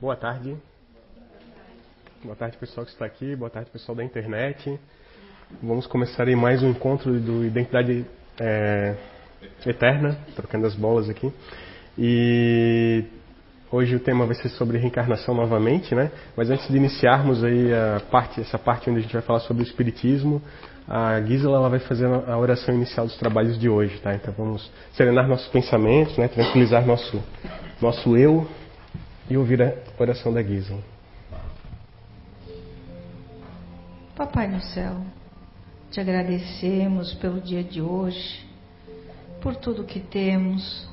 Boa tarde. Boa tarde, pessoal que está aqui. Boa tarde, pessoal da internet. Vamos começar aí mais um encontro do Identidade é, Eterna, trocando as bolas aqui. E hoje o tema vai ser sobre reencarnação novamente, né? Mas antes de iniciarmos aí a parte, essa parte onde a gente vai falar sobre o espiritismo, a Gisela ela vai fazer a oração inicial dos trabalhos de hoje, tá? Então vamos serenar nossos pensamentos, né? Tranquilizar nosso nosso eu e ouvir a oração da Gisela. Papai no céu, te agradecemos pelo dia de hoje, por tudo que temos.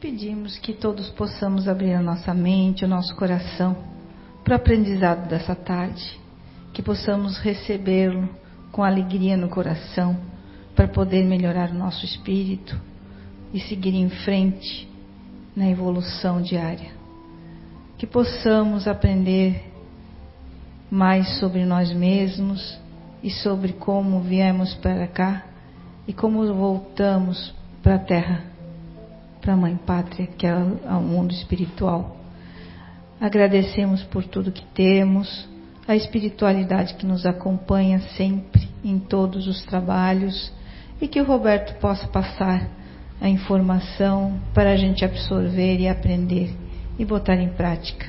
Pedimos que todos possamos abrir a nossa mente, o nosso coração para o aprendizado dessa tarde, que possamos recebê-lo com alegria no coração para poder melhorar o nosso espírito e seguir em frente na evolução diária. Que possamos aprender mais sobre nós mesmos e sobre como viemos para cá e como voltamos para a Terra, para a Mãe Pátria, que é o mundo espiritual. Agradecemos por tudo que temos, a espiritualidade que nos acompanha sempre em todos os trabalhos e que o Roberto possa passar a informação para a gente absorver e aprender e botar em prática.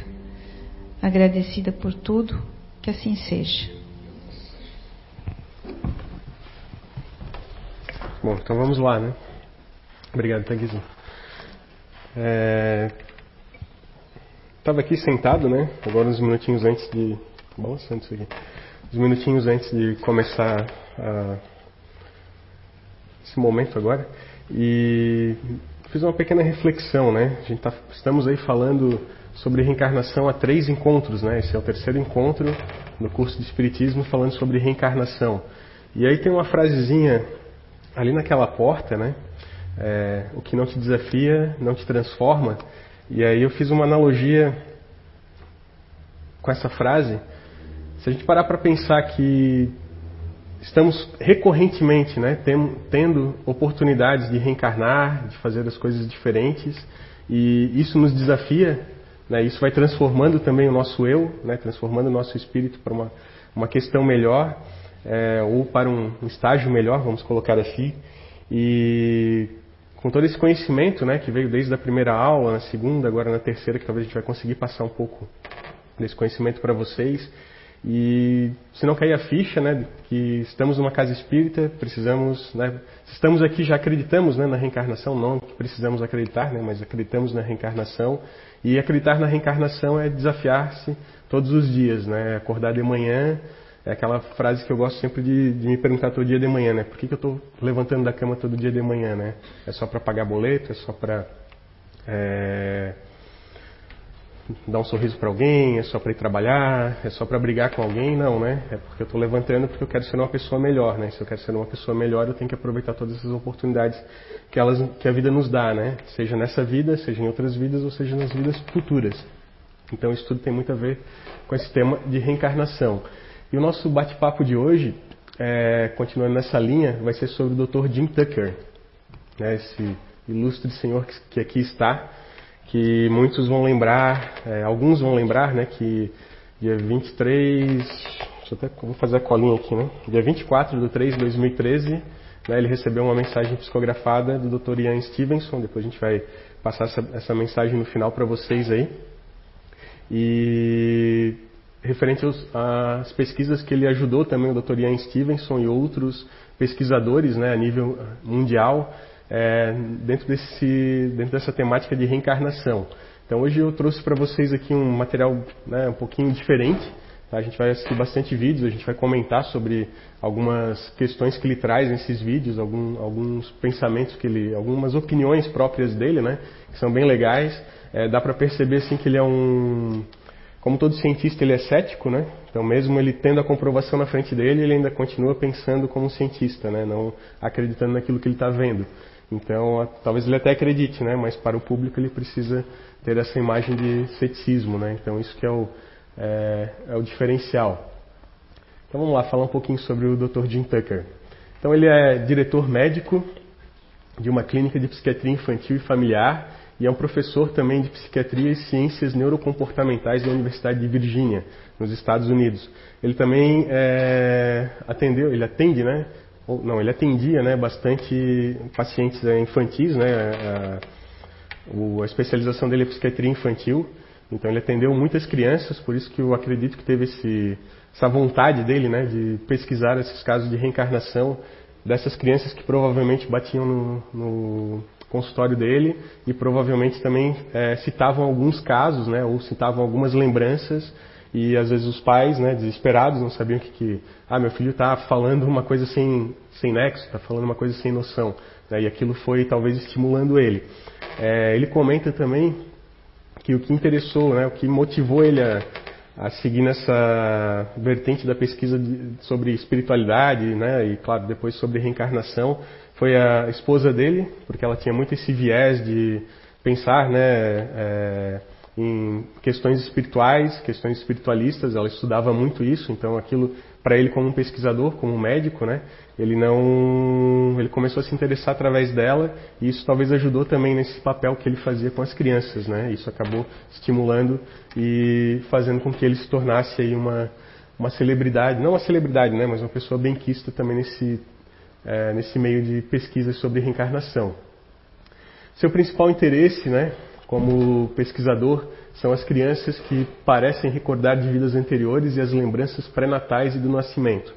Agradecida por tudo, que assim seja. Bom, então vamos lá, né? Obrigado, Tanguizinho. É... Estava aqui sentado, né? Agora uns minutinhos antes de. Balançando isso aqui. Uns minutinhos antes de começar a... esse momento agora. E fiz uma pequena reflexão, né? A gente tá, estamos aí falando sobre reencarnação há três encontros, né? Esse é o terceiro encontro no curso de Espiritismo falando sobre reencarnação. E aí tem uma frasezinha ali naquela porta, né? É, o que não te desafia não te transforma. E aí eu fiz uma analogia com essa frase. Se a gente parar para pensar que estamos recorrentemente né, tendo oportunidades de reencarnar, de fazer as coisas diferentes, e isso nos desafia, né, isso vai transformando também o nosso eu, né, transformando o nosso espírito para uma, uma questão melhor, é, ou para um, estágio melhor, vamos colocar assim. E com todo esse conhecimento né, que veio desde a primeira aula, na segunda, agora na terceira, que talvez a gente vai conseguir passar um pouco desse conhecimento para vocês, e se não cair a ficha, né, que estamos numa casa espírita, precisamos, né, estamos aqui já acreditamos, né, na reencarnação, não que precisamos acreditar, né, mas acreditamos na reencarnação. E acreditar na reencarnação é desafiar-se todos os dias, né, acordar de manhã, é aquela frase que eu gosto sempre de, de me perguntar todo dia de manhã, né, por que, que eu estou levantando da cama todo dia de manhã, né? É só para pagar boleto, é só para é, dar um sorriso para alguém, é só para ir trabalhar, é só para brigar com alguém, não, né? É porque eu estou levantando porque eu quero ser uma pessoa melhor, né? Se eu quero ser uma pessoa melhor, eu tenho que aproveitar todas essas oportunidades que elas que a vida nos dá, né? Seja nessa vida, seja em outras vidas ou seja nas vidas futuras. Então isso tudo tem muito a ver com esse tema de reencarnação. E o nosso bate-papo de hoje, é, continuando nessa linha, vai ser sobre o Dr. Jim Tucker, né? Esse ilustre senhor que, que aqui está que muitos vão lembrar, é, alguns vão lembrar, né, que dia 23, deixa eu até vou fazer a colinha aqui, né, dia 24 de 3 de 2013, né, ele recebeu uma mensagem psicografada do Dr. Ian Stevenson, depois a gente vai passar essa, essa mensagem no final para vocês aí, e referente aos, às pesquisas que ele ajudou também o Dr. Ian Stevenson e outros pesquisadores né, a nível mundial é, dentro, desse, dentro dessa temática de reencarnação. Então hoje eu trouxe para vocês aqui um material né, um pouquinho diferente. Tá? A gente vai assistir bastante vídeos, a gente vai comentar sobre algumas questões que ele traz nesses vídeos, algum, alguns pensamentos que ele, algumas opiniões próprias dele, né, que são bem legais. É, dá para perceber assim que ele é um, como todo cientista, ele é cético, né? Então, mesmo ele tendo a comprovação na frente dele, ele ainda continua pensando como um cientista, né? Não acreditando naquilo que ele está vendo. Então, talvez ele até acredite, né? Mas para o público ele precisa ter essa imagem de ceticismo, né? Então, isso que é o, é, é o diferencial. Então, vamos lá falar um pouquinho sobre o Dr. Jim Tucker. Então, ele é diretor médico de uma clínica de psiquiatria infantil e familiar e é um professor também de psiquiatria e ciências neurocomportamentais da Universidade de Virgínia, nos Estados Unidos. Ele também é, atendeu, ele atende, né? Não, ele atendia, né, bastante pacientes é, infantis, né? A, a, a especialização dele é psiquiatria infantil. Então ele atendeu muitas crianças, por isso que eu acredito que teve esse, essa vontade dele, né, de pesquisar esses casos de reencarnação dessas crianças que provavelmente batiam no, no consultório dele e provavelmente também é, citavam alguns casos, né, ou citavam algumas lembranças e às vezes os pais, né, desesperados, não sabiam que, que ah, meu filho está falando uma coisa sem, sem nexo, está falando uma coisa sem noção, né, e aquilo foi talvez estimulando ele. É, ele comenta também que o que interessou, né, o que motivou ele a, a seguir nessa vertente da pesquisa de, sobre espiritualidade, né, e claro, depois sobre reencarnação, foi a esposa dele, porque ela tinha muito esse viés de pensar, né, é, em questões espirituais, questões espiritualistas, ela estudava muito isso, então aquilo para ele como um pesquisador, como um médico, né, ele não, ele começou a se interessar através dela e isso talvez ajudou também nesse papel que ele fazia com as crianças, né? Isso acabou estimulando e fazendo com que ele se tornasse aí uma uma celebridade, não uma celebridade, né, mas uma pessoa benquista também nesse é, nesse meio de pesquisas sobre reencarnação. Seu principal interesse, né, como pesquisador, são as crianças que parecem recordar de vidas anteriores e as lembranças pré-natais e do nascimento.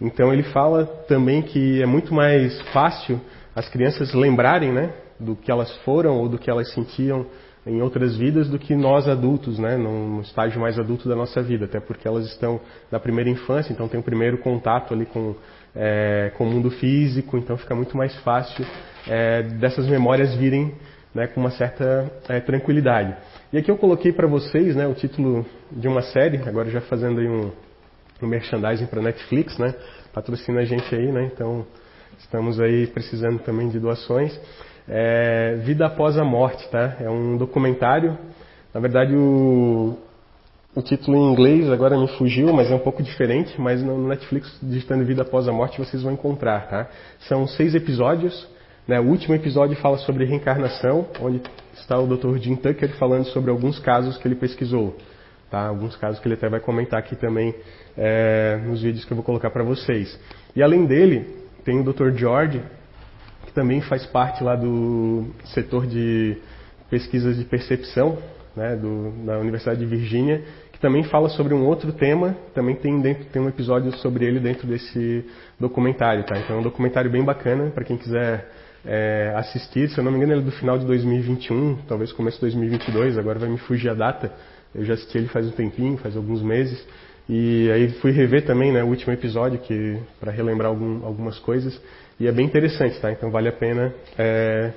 Então ele fala também que é muito mais fácil as crianças lembrarem, né, do que elas foram ou do que elas sentiam em outras vidas do que nós adultos, né, num estágio mais adulto da nossa vida, até porque elas estão na primeira infância, então tem o primeiro contato ali com, é, com o mundo físico, então fica muito mais fácil é, dessas memórias virem né, com uma certa é, tranquilidade. E aqui eu coloquei para vocês né, o título de uma série, agora já fazendo aí um, um merchandising para Netflix, né? Patrocina a gente aí, né? Então estamos aí precisando também de doações. É, Vida após a morte, tá? É um documentário. Na verdade o, o título em inglês agora me fugiu, mas é um pouco diferente. Mas no Netflix digitando Vida após a morte vocês vão encontrar, tá? São seis episódios. Né? O último episódio fala sobre reencarnação, onde está o Dr. Jim Tucker falando sobre alguns casos que ele pesquisou. Tá? Alguns casos que ele até vai comentar aqui também é, nos vídeos que eu vou colocar para vocês. E além dele, tem o Dr. George, que também faz parte lá do setor de pesquisas de percepção né, do, da Universidade de Virgínia, que também fala sobre um outro tema, também tem, dentro, tem um episódio sobre ele dentro desse documentário. Tá? Então é um documentário bem bacana para quem quiser é, assistir. Se eu não me engano, ele é do final de 2021, talvez começo de 2022, agora vai me fugir a data. Eu já assisti ele faz um tempinho, faz alguns meses. E aí fui rever também né, o último episódio que para relembrar algum, algumas coisas. E é bem interessante, tá? Então vale a pena é,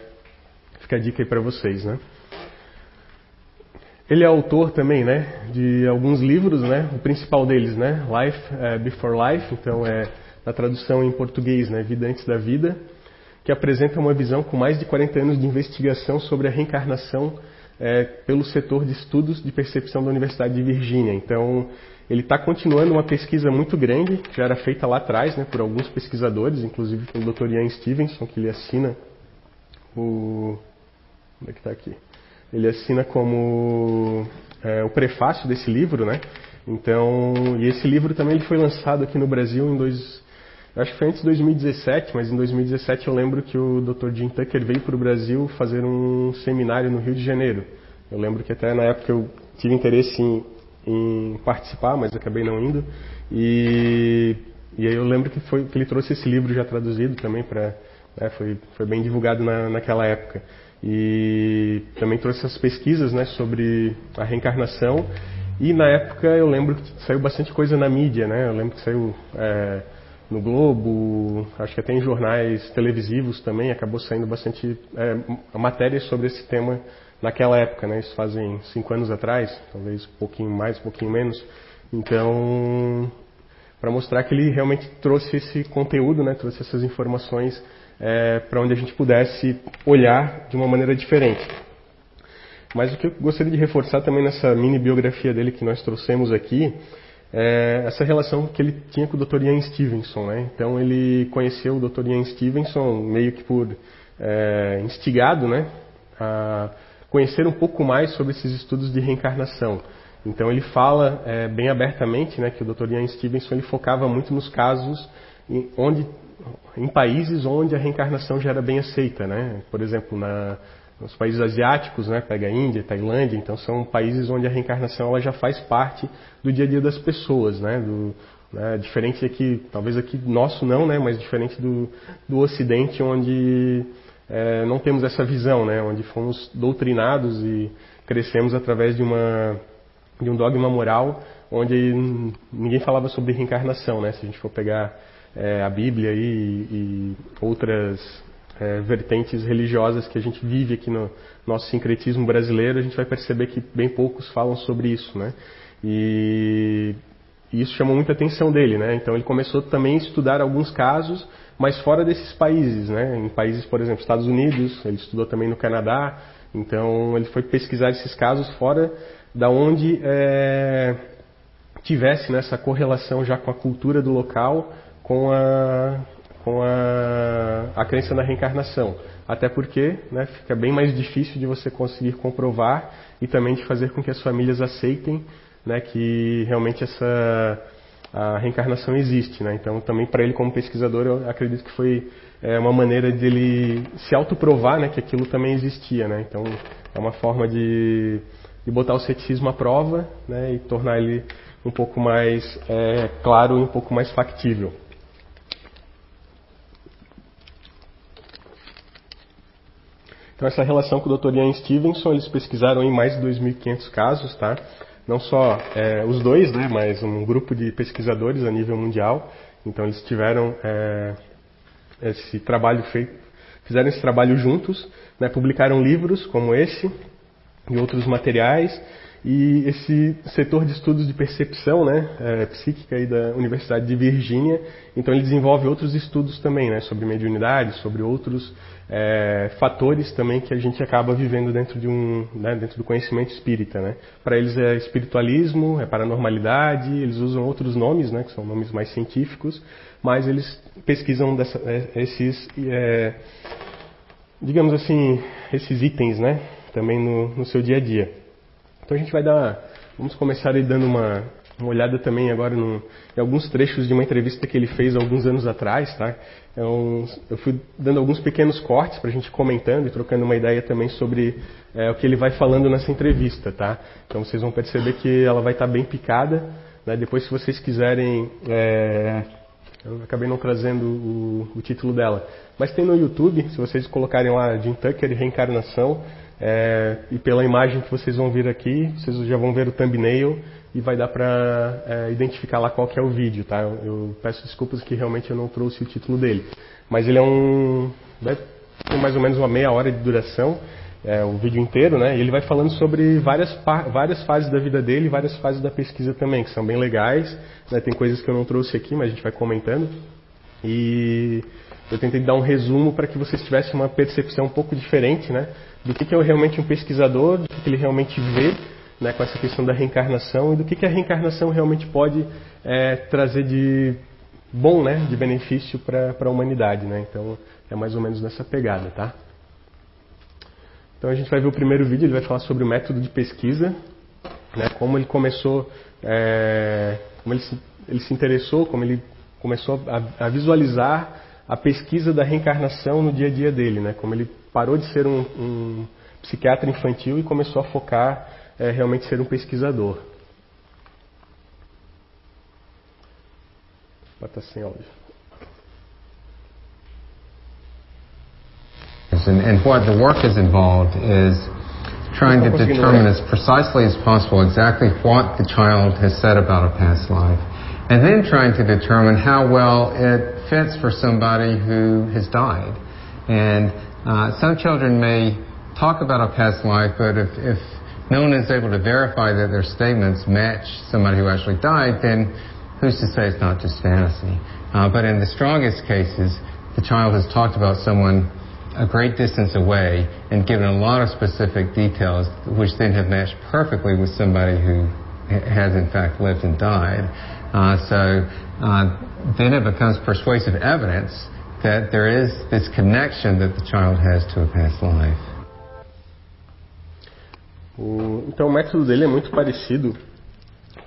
ficar a dica aí para vocês, né? Ele é autor também, né, de alguns livros, né? O principal deles, né, Life é, Before Life, então é na tradução em português, né, Vida antes da vida, que apresenta uma visão com mais de 40 anos de investigação sobre a reencarnação é, pelo setor de estudos de percepção da Universidade de Virgínia. Então, ele está continuando uma pesquisa muito grande, que já era feita lá atrás né, por alguns pesquisadores, inclusive pelo Dr. Ian Stevenson, que ele assina o. Onde é que está aqui? Ele assina como é, o prefácio desse livro, né? Então, e esse livro também ele foi lançado aqui no Brasil em dois, acho que foi antes de 2017, mas em 2017 eu lembro que o Dr. Jim Tucker veio para o Brasil fazer um seminário no Rio de Janeiro. Eu lembro que até na época eu tive interesse em, em participar, mas acabei não indo. E, e aí eu lembro que, foi, que ele trouxe esse livro já traduzido também para. Né, foi, foi bem divulgado na, naquela época. E também trouxe essas pesquisas né, sobre a reencarnação. E na época eu lembro que saiu bastante coisa na mídia, né? Eu lembro que saiu. É, no Globo, acho que até em jornais televisivos também acabou saindo bastante é, matérias sobre esse tema naquela época, né? Isso fazem cinco anos atrás, talvez um pouquinho mais, um pouquinho menos. Então, para mostrar que ele realmente trouxe esse conteúdo, né? Trouxe essas informações é, para onde a gente pudesse olhar de uma maneira diferente. Mas o que eu gostaria de reforçar também nessa mini biografia dele que nós trouxemos aqui é, essa relação que ele tinha com o Dr. Ian Stevenson. Né? Então ele conheceu o Dr. Ian Stevenson meio que por é, instigado né? a conhecer um pouco mais sobre esses estudos de reencarnação. Então ele fala é, bem abertamente né, que o Dr. Ian Stevenson ele focava muito nos casos em, onde, em países onde a reencarnação já era bem aceita. Né? Por exemplo, na, nos países asiáticos, né, pega a Índia, Tailândia, então são países onde a reencarnação ela já faz parte do dia a dia das pessoas, né, do, né, diferente aqui, talvez aqui nosso não, né, mas diferente do, do Ocidente, onde é, não temos essa visão, né, onde fomos doutrinados e crescemos através de uma de um dogma moral onde ninguém falava sobre reencarnação, né, se a gente for pegar é, a Bíblia e, e outras é, vertentes religiosas que a gente vive aqui no nosso sincretismo brasileiro, a gente vai perceber que bem poucos falam sobre isso, né? E, e isso chamou muita atenção dele, né? Então ele começou também a estudar alguns casos, mas fora desses países, né? Em países, por exemplo, Estados Unidos, ele estudou também no Canadá, então ele foi pesquisar esses casos fora da onde é, tivesse nessa correlação já com a cultura do local, com a com a, a crença na reencarnação. Até porque né, fica bem mais difícil de você conseguir comprovar e também de fazer com que as famílias aceitem né, que realmente essa a reencarnação existe. Né? Então, também para ele como pesquisador, eu acredito que foi é, uma maneira de ele se autoprovar né, que aquilo também existia. Né? Então, é uma forma de, de botar o ceticismo à prova né, e tornar ele um pouco mais é, claro e um pouco mais factível. Então essa relação com o Dr. Ian Stevenson, eles pesquisaram em mais de 2.500 casos, tá? Não só é, os dois, né, mas um grupo de pesquisadores a nível mundial. Então eles tiveram é, esse trabalho feito, fizeram esse trabalho juntos, né, publicaram livros como esse e outros materiais e esse setor de estudos de percepção né, é, psíquica aí da Universidade de Virgínia, então ele desenvolve outros estudos também, né, sobre mediunidade, sobre outros é, fatores também que a gente acaba vivendo dentro, de um, né, dentro do conhecimento espírita. Né. Para eles é espiritualismo, é paranormalidade, eles usam outros nomes, né, que são nomes mais científicos, mas eles pesquisam dessa, é, esses, é, digamos assim, esses itens né, também no, no seu dia a dia. Então a gente vai dar, vamos começar aí dando uma, uma olhada também agora em alguns trechos de uma entrevista que ele fez alguns anos atrás, tá? Então, eu fui dando alguns pequenos cortes para a gente comentando e trocando uma ideia também sobre é, o que ele vai falando nessa entrevista, tá? Então vocês vão perceber que ela vai estar tá bem picada. Né? Depois, se vocês quiserem, é, eu acabei não trazendo o, o título dela, mas tem no YouTube, se vocês colocarem lá Jim Tucker Reencarnação, é, e pela imagem que vocês vão ver aqui, vocês já vão ver o thumbnail e vai dar para é, identificar lá qual que é o vídeo, tá? Eu, eu, peço desculpas que realmente eu não trouxe o título dele. Mas ele é um... tem mais ou menos uma meia hora de duração, é, o vídeo inteiro, né? E ele vai falando sobre várias, várias fases da vida dele várias fases da pesquisa também, que são bem legais. Né? Tem coisas que eu não trouxe aqui, mas a gente vai comentando. E eu tentei dar um resumo para que vocês tivessem uma percepção um pouco diferente, né? do que, que é realmente um pesquisador, do que, que ele realmente vê né, com essa questão da reencarnação e do que, que a reencarnação realmente pode é, trazer de bom, né, de benefício para a humanidade. Né? Então é mais ou menos nessa pegada, tá? Então a gente vai ver o primeiro vídeo, ele vai falar sobre o método de pesquisa, né, como ele começou, é, como ele se, ele se interessou, como ele começou a, a visualizar a pesquisa da reencarnação no dia a dia dele, né? Como ele parou de ser um, um psiquiatra infantil e começou a focar é, realmente ser um pesquisador. Bota sem áudio. And, and what the work is involved is trying to determine as precisely as possible exactly what the child has said about a past life, and then trying to determine how well it fits for somebody who has died. And uh, some children may talk about a past life, but if, if no one is able to verify that their statements match somebody who actually died, then who's to say it's not just fantasy? Uh, but in the strongest cases, the child has talked about someone a great distance away and given a lot of specific details, which then have matched perfectly with somebody who has in fact lived and died. Uh, so uh, then it becomes persuasive evidence that there is this connection that the child has to a past life. O, então o método dele é muito parecido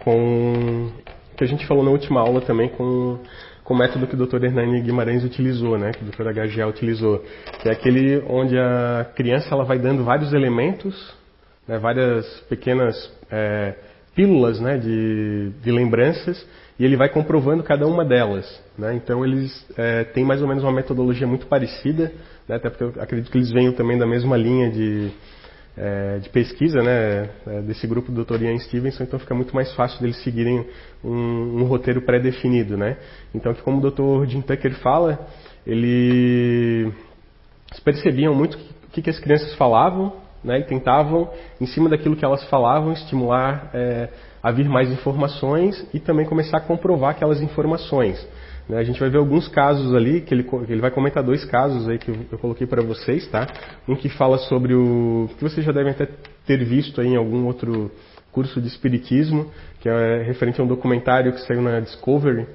com o que a gente falou na última aula também com, com o método que o Dr. Hernani Guimarães utilizou, né, que o Dr. HGA utilizou, que é aquele onde a criança ela vai dando vários elementos, né, várias pequenas é, pílulas né, de, de lembranças e ele vai comprovando cada uma delas. Né? Então eles é, têm mais ou menos uma metodologia muito parecida, né? até porque eu acredito que eles venham também da mesma linha de, é, de pesquisa né? É, desse grupo do Dr. Ian Stevenson, então fica muito mais fácil deles seguirem um, um roteiro pré-definido. Né? Então, como o Dr. Jim Tucker fala, ele eles percebiam muito o que, que as crianças falavam né, e tentavam, em cima daquilo que elas falavam, estimular é, a vir mais informações e também começar a comprovar aquelas informações. Né. A gente vai ver alguns casos ali, que ele, ele vai comentar dois casos aí que eu coloquei para vocês, tá? Um que fala sobre o. que vocês já devem até ter visto aí em algum outro curso de Espiritismo, que é referente a um documentário que saiu na Discovery,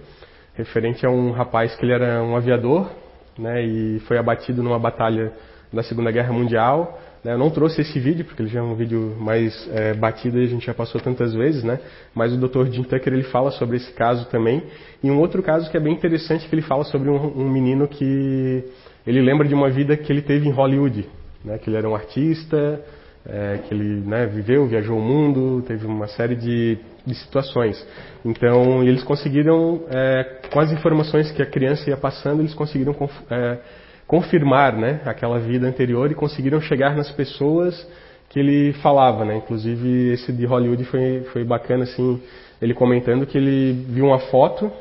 referente a um rapaz que ele era um aviador, né, e foi abatido numa batalha da Segunda Guerra Mundial? Eu não trouxe esse vídeo, porque ele já é um vídeo mais é, batido e a gente já passou tantas vezes, né? mas o Dr. Jim Tucker ele fala sobre esse caso também. E um outro caso que é bem interessante, que ele fala sobre um, um menino que ele lembra de uma vida que ele teve em Hollywood, né? que ele era um artista, é, que ele né, viveu, viajou o mundo, teve uma série de, de situações. Então, eles conseguiram, é, com as informações que a criança ia passando, eles conseguiram é, confirmar né, aquela vida anterior e conseguiram chegar nas pessoas que ele falava. Né? Inclusive, esse de Hollywood foi, foi bacana, assim, ele comentando que ele viu uma foto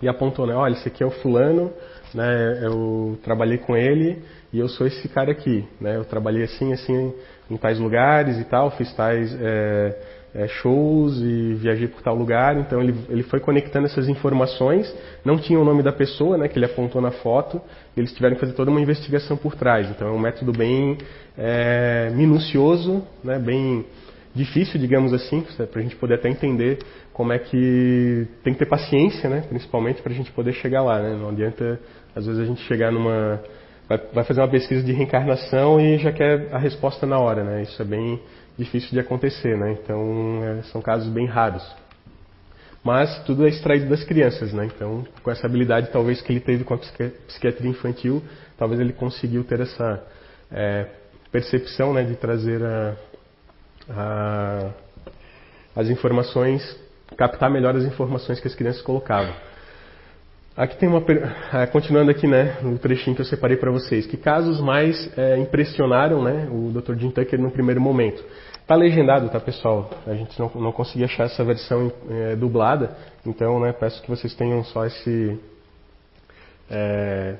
e apontou, né, olha, esse aqui é o fulano, né, eu trabalhei com ele e eu sou esse cara aqui. Né? Eu trabalhei assim, assim, em tais lugares e tal, fiz tais... É, é, shows e viajei por tal lugar. Então ele, ele foi conectando essas informações. Não tinha o nome da pessoa, né, que ele apontou na foto. Eles tiveram que fazer toda uma investigação por trás. Então é um método bem é, minucioso, né, bem difícil, digamos assim, para a gente poder até entender como é que tem que ter paciência, né, principalmente para a gente poder chegar lá. Né? Não adianta às vezes a gente chegar numa vai, vai fazer uma pesquisa de reencarnação e já quer a resposta na hora, né? Isso é bem difícil de acontecer, né? Então é, são casos bem raros. Mas tudo é extraído das crianças, né? Então com essa habilidade talvez que ele teve com a psiquiatria infantil, talvez ele conseguiu ter essa é, percepção, né, de trazer a, a, as informações, captar melhor as informações que as crianças colocavam. Aqui tem uma. É, continuando aqui, né, no trechinho que eu separei para vocês. Que casos mais é, impressionaram né, o Dr. Jim Tucker no primeiro momento? Está legendado, tá, pessoal? A gente não, não conseguia achar essa versão é, dublada, então né, peço que vocês tenham só esse. É,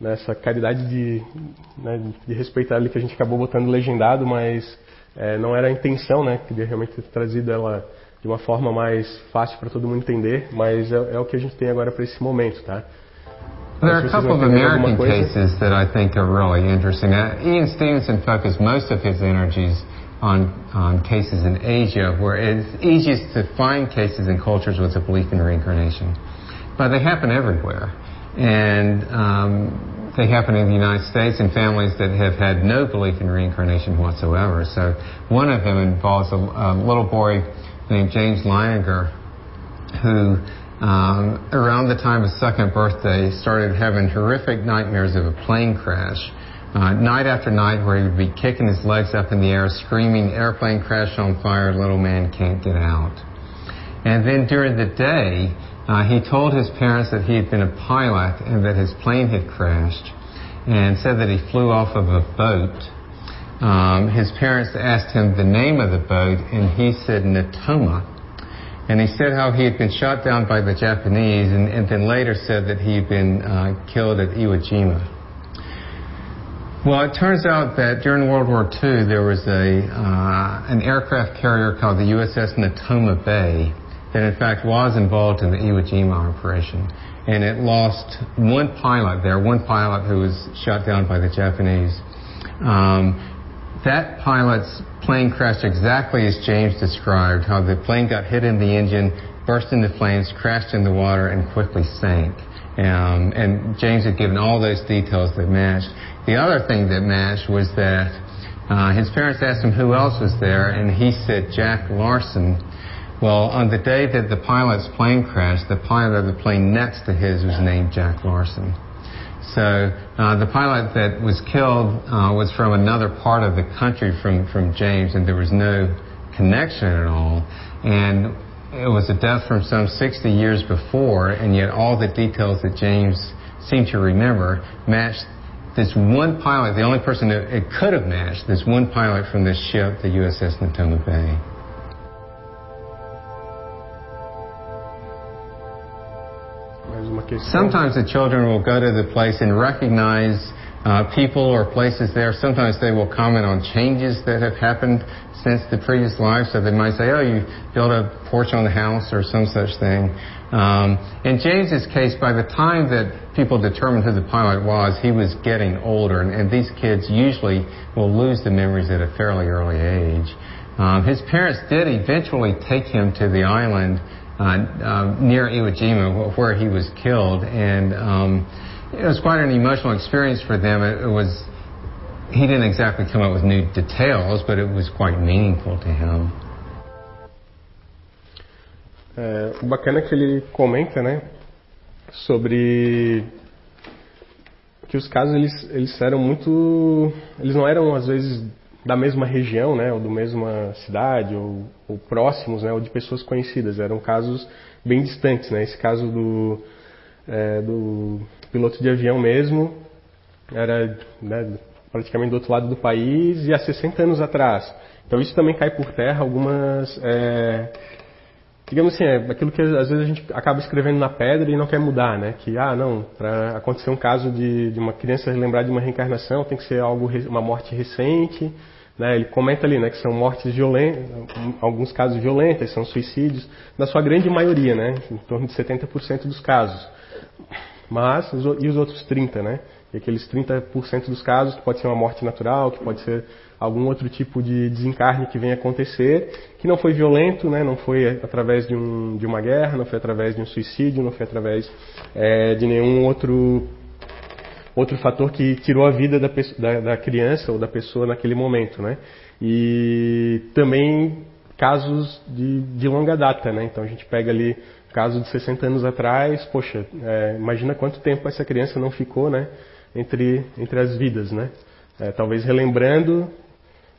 nessa caridade de, né, de respeitar ali que a gente acabou botando legendado, mas é, não era a intenção, né? Queria realmente ter trazido ela de uma forma mais fácil para todo mundo entender, mas é, é, o que a gente tem agora para esse momento, tá? There are a couple of American cases that I think are really interesting. Uh, Ian Stevenson focused most of his energies on, on cases in Asia, where it's easiest to find cases in cultures with a belief in reincarnation. But they happen everywhere. And um, they happen in the United States in families that have had no belief in reincarnation whatsoever. So one of them involves a, a little boy named James Leininger, who um, around the time of his second birthday started having horrific nightmares of a plane crash. Uh, night after night, where he would be kicking his legs up in the air, screaming, "Airplane crash on fire! Little man can't get out." And then during the day, uh, he told his parents that he had been a pilot and that his plane had crashed, and said that he flew off of a boat um, his parents asked him the name of the boat, and he said Natoma. And he said how he had been shot down by the Japanese, and, and then later said that he had been uh, killed at Iwo Jima. Well, it turns out that during World War II, there was a, uh, an aircraft carrier called the USS Natoma Bay that, in fact, was involved in the Iwo Jima operation. And it lost one pilot there, one pilot who was shot down by the Japanese. Um, that pilot's plane crashed exactly as James described, how the plane got hit in the engine, burst into flames, crashed in the water, and quickly sank. Um, and James had given all those details that matched. The other thing that matched was that Uh, his parents asked him who else was there, and he said Jack Larson. Well, on the day that the pilot's plane crashed, the pilot of the plane next to his was named Jack Larson. So uh, the pilot that was killed uh, was from another part of the country from, from James, and there was no connection at all. And it was a death from some 60 years before, and yet all the details that James seemed to remember matched this one pilot, the only person that it could have matched, this one pilot from this ship, the USS Natoma Bay. Sometimes the children will go to the place and recognize uh, people or places there. Sometimes they will comment on changes that have happened since the previous life. So they might say, oh, you built a porch on the house or some such thing. Um, in James's case, by the time that people determined who the pilot was, he was getting older, and, and these kids usually will lose the memories at a fairly early age. Um, his parents did eventually take him to the island near Iwo Jima, where he was killed, and um, it was quite an emotional experience for them. It, it, was he didn't exactly come up with new details, but it was quite meaningful to him. É, bacana que ele comenta, né, sobre que os casos eles, eles eram muito, eles não eram às vezes da mesma região, né, ou da mesma cidade, ou, ou, próximos, né, ou de pessoas conhecidas. Eram casos bem distantes, né. Esse caso do, é, do piloto de avião mesmo era né, praticamente do outro lado do país e há 60 anos atrás. Então isso também cai por terra algumas é, digamos assim, é aquilo que às vezes a gente acaba escrevendo na pedra e não quer mudar, né? Que, ah, não, para acontecer um caso de, de uma criança lembrar de uma reencarnação tem que ser algo, uma morte recente, né? Ele comenta ali, né, que são mortes violentas, alguns casos violentas, são suicídios, na sua grande maioria, né? Em torno de 70% dos casos. Mas, e os outros 30%, né? E aqueles 30% dos casos que pode ser uma morte natural, que pode ser algum outro tipo de desencarne que venha acontecer, que não foi violento, né, não foi através de, um, de uma guerra, não foi através de um suicídio, não foi através é, de nenhum outro, outro fator que tirou a vida da, da, da criança ou da pessoa naquele momento. Né? E também casos de, de longa data, né? então a gente pega ali caso de 60 anos atrás, poxa, é, imagina quanto tempo essa criança não ficou né, entre, entre as vidas, né? É, talvez relembrando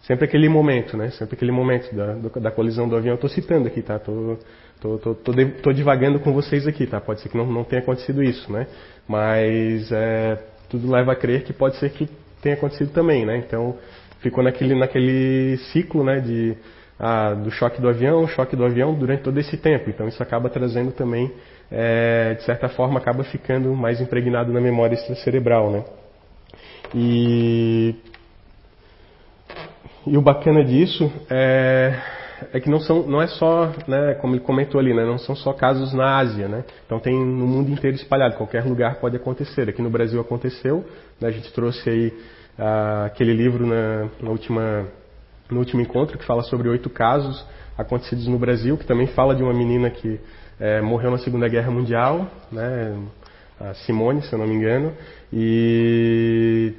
sempre aquele momento, né? Sempre aquele momento da, da colisão do avião. Eu estou citando aqui, tá? Tô, tô, tô, tô, tô, divagando com vocês aqui, tá? Pode ser que não, não tenha acontecido isso, né? Mas é, tudo leva a crer que pode ser que tenha acontecido também, né? Então ficou naquele, naquele ciclo, né? De, ah, do choque do avião, choque do avião durante todo esse tempo. Então isso acaba trazendo também, é, de certa forma, acaba ficando mais impregnado na memória extracerebral, né? E e o bacana disso é, é que não, são, não é só, né, como ele comentou ali, né, não são só casos na Ásia, né? Então tem no mundo inteiro espalhado, qualquer lugar pode acontecer. Aqui no Brasil aconteceu, né, a gente trouxe aí ah, aquele livro na, na última, no último encontro que fala sobre oito casos acontecidos no Brasil, que também fala de uma menina que é, morreu na Segunda Guerra Mundial, né, a Simone, se eu não me engano, e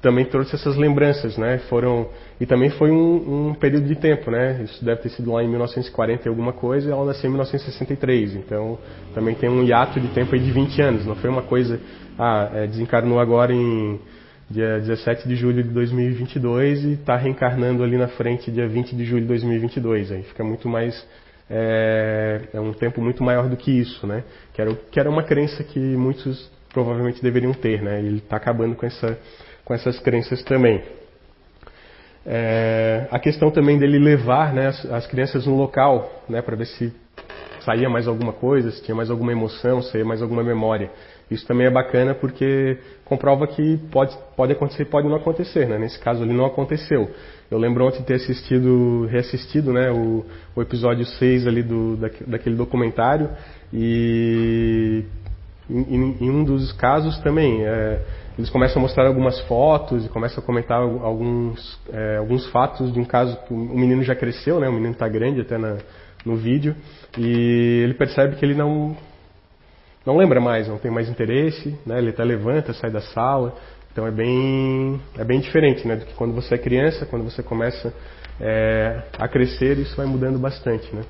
também trouxe essas lembranças, né? Foram e também foi um, um, período de tempo, né? Isso deve ter sido lá em 1940 e alguma coisa, e ela nasceu em 1963. Então, também tem um hiato de tempo aí de 20 anos. Não foi uma coisa, ah, é, desencarnou agora em dia 17 de julho de 2022 e está reencarnando ali na frente dia 20 de julho de 2022. Aí fica muito mais é, é um tempo muito maior do que isso, né? Que era, que era uma crença que muitos provavelmente deveriam ter, né? Ele está acabando com essa com essas crenças também. É, a questão também dele levar né, as, as, crianças no local, né, para ver se saía mais alguma coisa, se tinha mais alguma emoção, se saía mais alguma memória. Isso também é bacana porque comprova que pode, pode acontecer pode não acontecer. Né? Nesse caso ali não aconteceu. Eu lembro ontem de ter assistido, reassistido né, o, o episódio 6 ali do, daquele documentário e em, em um dos casos também. É, eles começam a mostrar algumas fotos e começam a comentar alguns, é, alguns fatos de um caso que o menino já cresceu, né? O menino está grande até na, no vídeo e ele percebe que ele não não lembra mais, não tem mais interesse, né? Ele até levanta, sai da sala Então é bem, é bem diferente né, do que quando você é criança, quando você começa é, a crescer, isso vai mudando bastante. Né?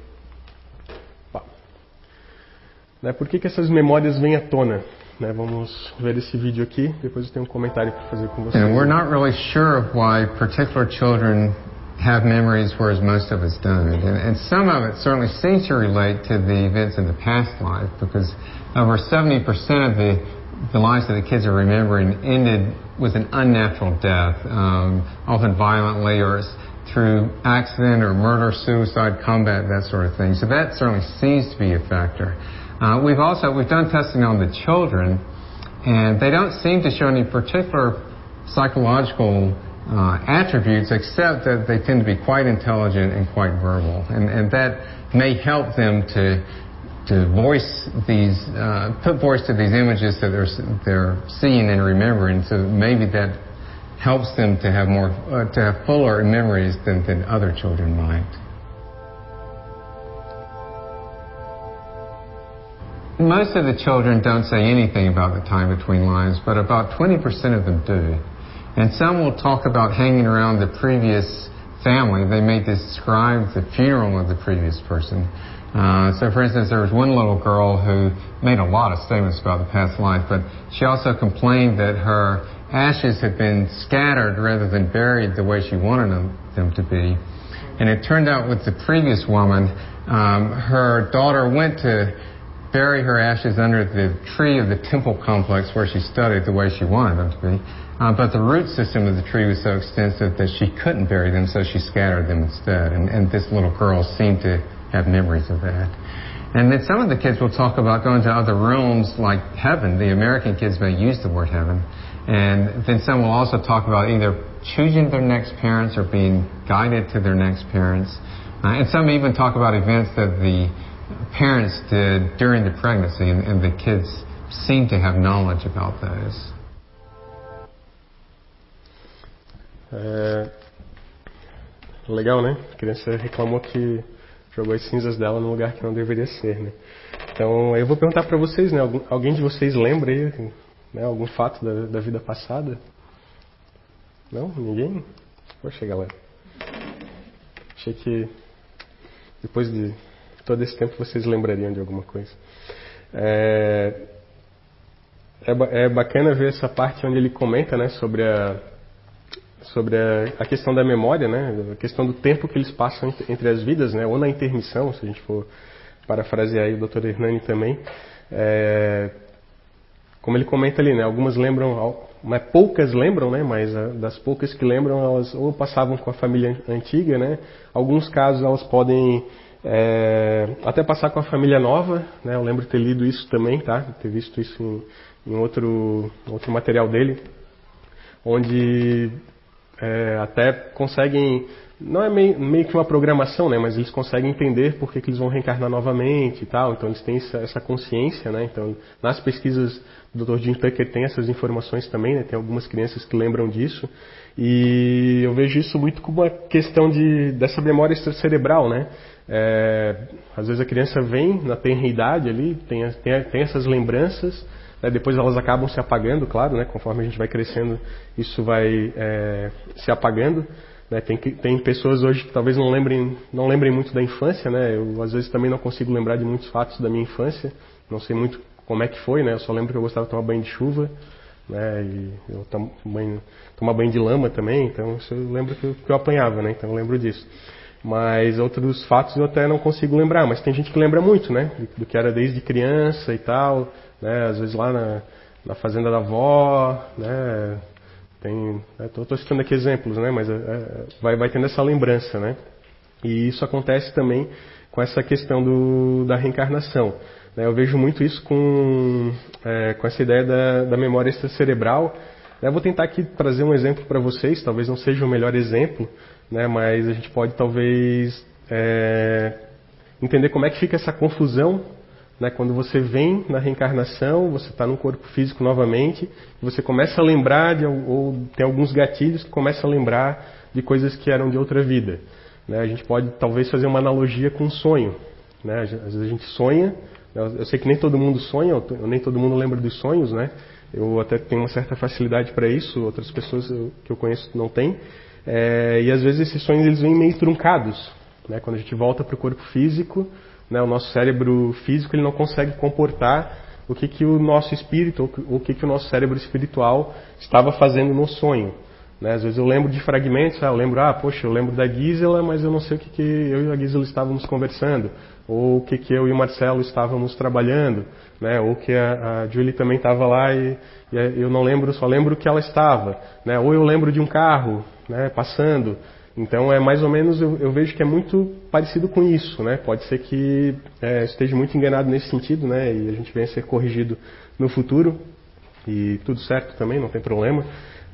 Né, por que, que essas memórias vêm à tona? Né, vamos ver esse vídeo aqui, depois eu tenho um comentário para fazer com vocês. And we're not really sure of why particular children have memories, whereas most of us don't. And, and some of it certainly seems to relate to the events in the past life, because over 70% of the the lives that the kids are remembering ended with an unnatural death, um, often violently or through accident or murder, suicide, combat, that sort of thing. So that certainly seems to be a factor. Uh, we've also we've done testing on the children, and they don't seem to show any particular psychological uh, attributes, except that they tend to be quite intelligent and quite verbal, and, and that may help them to to voice these, uh, put voice to these images that they're, they're seeing and remembering. So maybe that helps them to have more, uh, to have fuller memories than, than other children might. Most of the children don't say anything about the time between lives, but about 20% of them do. And some will talk about hanging around the previous family. They may describe the funeral of the previous person. Uh, so, for instance, there was one little girl who made a lot of statements about the past life, but she also complained that her ashes had been scattered rather than buried the way she wanted them, them to be. And it turned out with the previous woman, um, her daughter went to bury her ashes under the tree of the temple complex where she studied the way she wanted them to be. Uh, but the root system of the tree was so extensive that she couldn't bury them, so she scattered them instead. And, and this little girl seemed to have memories of that. And then some of the kids will talk about going to other realms like heaven. The American kids may use the word heaven. And then some will also talk about either choosing their next parents or being guided to their next parents. Uh, and some even talk about events that the parents did during the pregnancy, and, and the kids seem to have knowledge about those. É... Legal, né? A criança reclamou que jogou as cinzas dela num lugar que não deveria ser, né? Então, eu vou perguntar para vocês, né? Algum, alguém de vocês lembra aí, né? Algum fato da, da vida passada? Não? Ninguém? Poxa, galera. Achei que depois de todo esse tempo vocês lembrariam de alguma coisa. É, é, é bacana ver essa parte onde ele comenta, né? Sobre a sobre a, a, questão da memória, né? A questão do tempo que eles passam entre as vidas, né? Ou na intermissão, se a gente for parafrasear aí o Dr. Hernani também. É, como ele comenta ali, né? Algumas lembram, mas poucas lembram, né? Mas das poucas que lembram, elas ou passavam com a família antiga, né? Alguns casos elas podem é, até passar com a família nova, né? Eu lembro de ter lido isso também, tá? Ter visto isso em, em outro outro material dele, onde é, até conseguem, não é meio, meio, que uma programação, né, mas eles conseguem entender por que, que eles vão reencarnar novamente e tal, então eles têm essa, consciência, né, então nas pesquisas do Dr. Jim Tucker tem essas informações também, né, tem algumas crianças que lembram disso, e eu vejo isso muito como uma questão de, dessa memória extracerebral, né, é, às vezes a criança vem na tenridade ali, tem, tem, tem essas lembranças, né? Depois elas acabam se apagando, claro, né? conforme a gente vai crescendo, isso vai é, se apagando. Né? Tem, tem pessoas hoje que talvez não lembrem, não lembrem muito da infância, né? Eu às vezes também não consigo lembrar de muitos fatos da minha infância. Não sei muito como é que foi, né? Eu só lembro que eu gostava de tomar banho de chuva, né? E eu tomo banho, tomar banho de lama também. Então isso eu lembro que eu, que eu apanhava, né? Então eu lembro disso. Mas outros fatos eu até não consigo lembrar. Mas tem gente que lembra muito, né? Do que era desde criança e tal né? Às vezes lá na, na fazenda da avó, né? Tem, estou né? citando aqui exemplos, né? Mas é, é, vai, vai tendo essa lembrança, né? E isso acontece também com essa questão do, da reencarnação. Né? Eu vejo muito isso com, é, com essa ideia da, da memória extracerebral. Né? Eu vou tentar aqui trazer um exemplo para vocês, talvez não seja o melhor exemplo, né? mas a gente pode talvez é, entender como é que fica essa confusão né? Quando você vem na reencarnação, você está no corpo físico novamente, você começa a lembrar, de, ou tem alguns gatilhos que começa a lembrar de coisas que eram de outra vida. Né? A gente pode talvez fazer uma analogia com um sonho. Né? Às vezes a gente sonha, eu sei que nem todo mundo sonha, nem todo mundo lembra dos sonhos, né? Eu até tenho uma certa facilidade para isso, outras pessoas que eu conheço não têm. É, e às vezes esses sonhos eles vêm meio truncados. Né? Quando a gente volta para o corpo físico, né, o nosso cérebro físico ele não consegue comportar o que, que o nosso espírito, o que, que o nosso cérebro espiritual estava fazendo no sonho. Né? Às vezes eu lembro de fragmentos, ah, eu lembro, ah, poxa, eu lembro da Gisela, mas eu não sei o que, que eu e a Gisela estávamos conversando, ou o que, que eu e o Marcelo estávamos trabalhando, né? ou que a, a Julie também estava lá e, e, eu não lembro, só lembro que ela estava, né? ou eu lembro de um carro né, passando. Então é mais ou menos, eu, eu, vejo que é muito parecido com isso, né? Pode ser que é, esteja muito enganado nesse sentido, né? E a gente venha a ser corrigido no futuro e tudo certo também, não tem problema.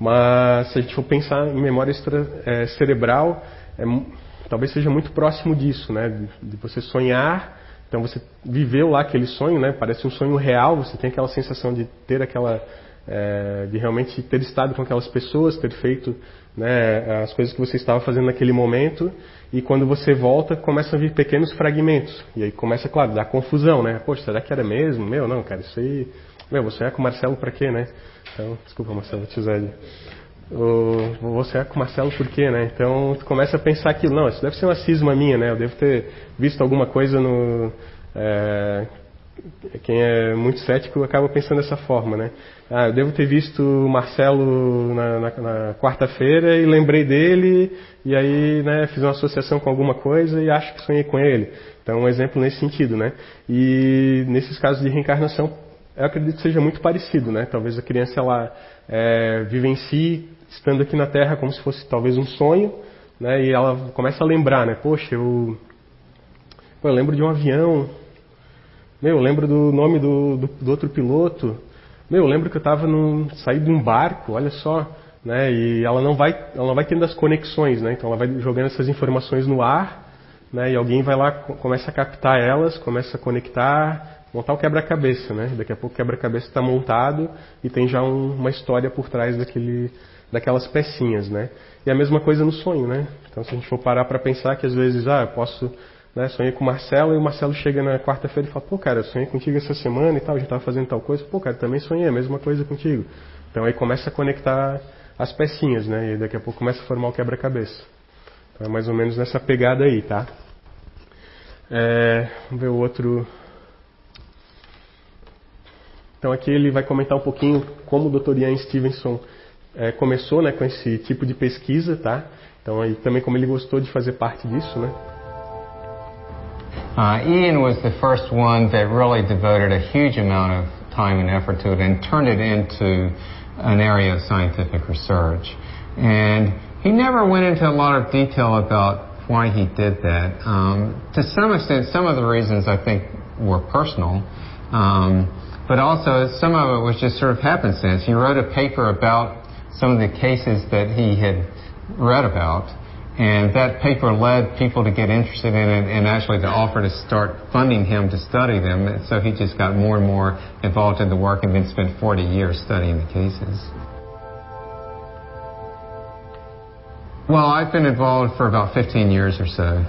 Mas se a gente for pensar em memória extra, é, cerebral, é, talvez seja muito próximo disso, né? De, de, você sonhar, então você viveu lá aquele sonho, né? Parece um sonho real, você tem aquela sensação de ter aquela, é, de realmente ter estado com aquelas pessoas, ter feito né, as coisas que você estava fazendo naquele momento, e quando você volta, começam a vir pequenos fragmentos, e aí começa, claro, dar confusão, né? Poxa, será que era mesmo? Meu, não, cara, isso aí, meu, você é com o Marcelo para quê, né? Então, desculpa, Marcelo Tizeli. Você é com o Marcelo por quê, né? Então, tu começa a pensar que, não, isso deve ser uma cisma minha, né? Eu devo ter visto alguma coisa no... É, quem é muito cético acaba pensando dessa forma, né? Ah, eu devo ter visto o Marcelo na, na, na quarta-feira e lembrei dele e aí, né, fiz uma associação com alguma coisa e acho que sonhei com ele. Então, um exemplo nesse sentido, né? E nesses casos de reencarnação eu acredito que seja muito parecido, né? Talvez a criança ela é, vivencie estando aqui na Terra como se fosse talvez um sonho, né? E ela começa a lembrar, né? Poxa, eu, Pô, eu lembro de um avião, meu, eu lembro do nome do, do, do outro piloto, meu, eu lembro que eu estava num saí de um barco, olha só, né? E ela não vai, ela não vai tendo as conexões, né? Então ela vai jogando essas informações no ar, né? E alguém vai lá começa a captar elas, começa a conectar montar o quebra-cabeça, né? Daqui a pouco o quebra-cabeça está montado e tem já um, uma história por trás daquele, daquelas pecinhas, né? E a mesma coisa no sonho, né? Então se a gente for parar para pensar que às vezes, ah, eu posso, né, sonhei com o Marcelo e o Marcelo chega na quarta-feira e fala, pô, cara, eu sonhei contigo essa semana e tal, a gente estava fazendo tal coisa, pô, cara, também sonhei a mesma coisa contigo. Então aí começa a conectar as pecinhas, né? E daqui a pouco começa a formar o quebra-cabeça. Então é mais ou menos nessa pegada aí, tá? É, vamos ver o outro então aqui ele vai comentar um pouquinho como o Dr. Ian Stevenson é, começou né, com esse tipo de pesquisa, tá? Então aí também como ele gostou de fazer parte disso, né? Uh, Ian was the first one that really devoted a huge amount of time and effort to it and turned it into an area of scientific research. And he never went into a lot of detail about why he did that. Um, to some extent, some of the reasons I think were personal. Um, but also some of it was just sort of happenstance. He wrote a paper about some of the cases that he had read about, and that paper led people to get interested in it and actually to offer to start funding him to study them. And so he just got more and more involved in the work and then spent 40 years studying the cases. Well, I've been involved for about 15 years or so.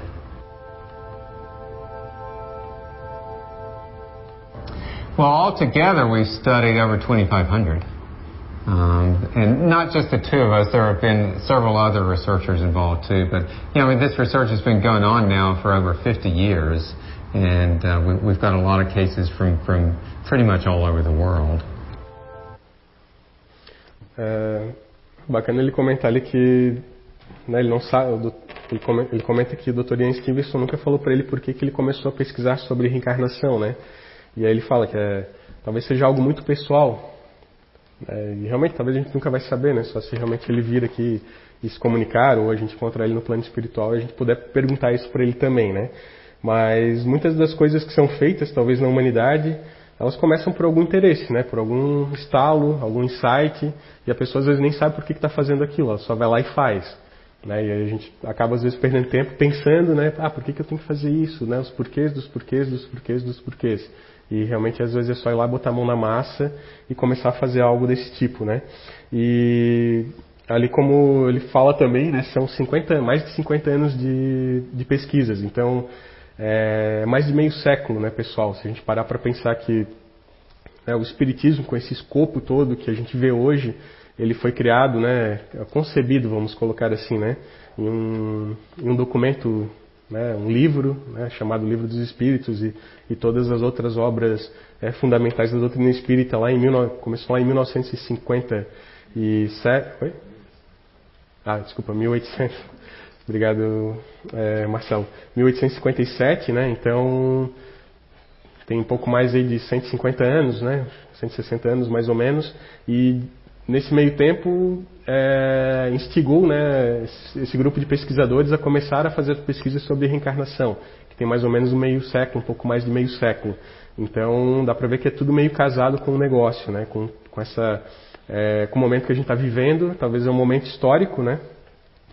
Well, altogether, we've studied over 2,500. Um, and not just the two of us, there have been several other researchers involved too. But, you know, I mean, this research has been going on now for over 50 years, and uh, we, have got a lot of cases from, from pretty much all over the world. É, bacana ele comentar ali que né, ele não sabe, ele comenta que o Dr. Ian Stevenson nunca falou para ele por que, que ele começou a pesquisar sobre reencarnação, né? E aí ele fala que é, talvez seja algo muito pessoal. É, e realmente, talvez a gente nunca vai saber, né? Só se realmente ele vir aqui e se comunicar, ou a gente encontrar ele no plano espiritual e a gente puder perguntar isso para ele também, né? Mas muitas das coisas que são feitas, talvez na humanidade, elas começam por algum interesse, né? Por algum estalo, algum insight, e a pessoa às vezes nem sabe por que está fazendo aquilo, ela só vai lá e faz. Né? E aí a gente acaba às vezes perdendo tempo pensando, né? Ah, por que, que eu tenho que fazer isso? Né? Os porquês dos porquês dos porquês dos porquês. E realmente às vezes é só ir lá botar a mão na massa e começar a fazer algo desse tipo, né? E ali como ele fala também, né, são 50, mais de 50 anos de, de pesquisas, então é mais de meio século, né, pessoal? Se a gente parar para pensar que né, o espiritismo com esse escopo todo que a gente vê hoje, ele foi criado, né, concebido, vamos colocar assim, né, em um, em um documento, né, um livro né, chamado Livro dos Espíritos e, e todas as outras obras é, fundamentais da doutrina espírita lá em começou lá em 1957, foi? Ah, desculpa, 1800. Obrigado, é, Marcelo. 1857, né? Então tem um pouco mais aí de 150 anos, né? 160 anos mais ou menos. E nesse meio tempo é, instigou né, esse grupo de pesquisadores a começar a fazer pesquisas sobre reencarnação, que tem mais ou menos um meio século, um pouco mais de meio século. Então dá para ver que é tudo meio casado com o negócio, né, com, com, essa, é, com o momento que a gente está vivendo, talvez é um momento histórico, né,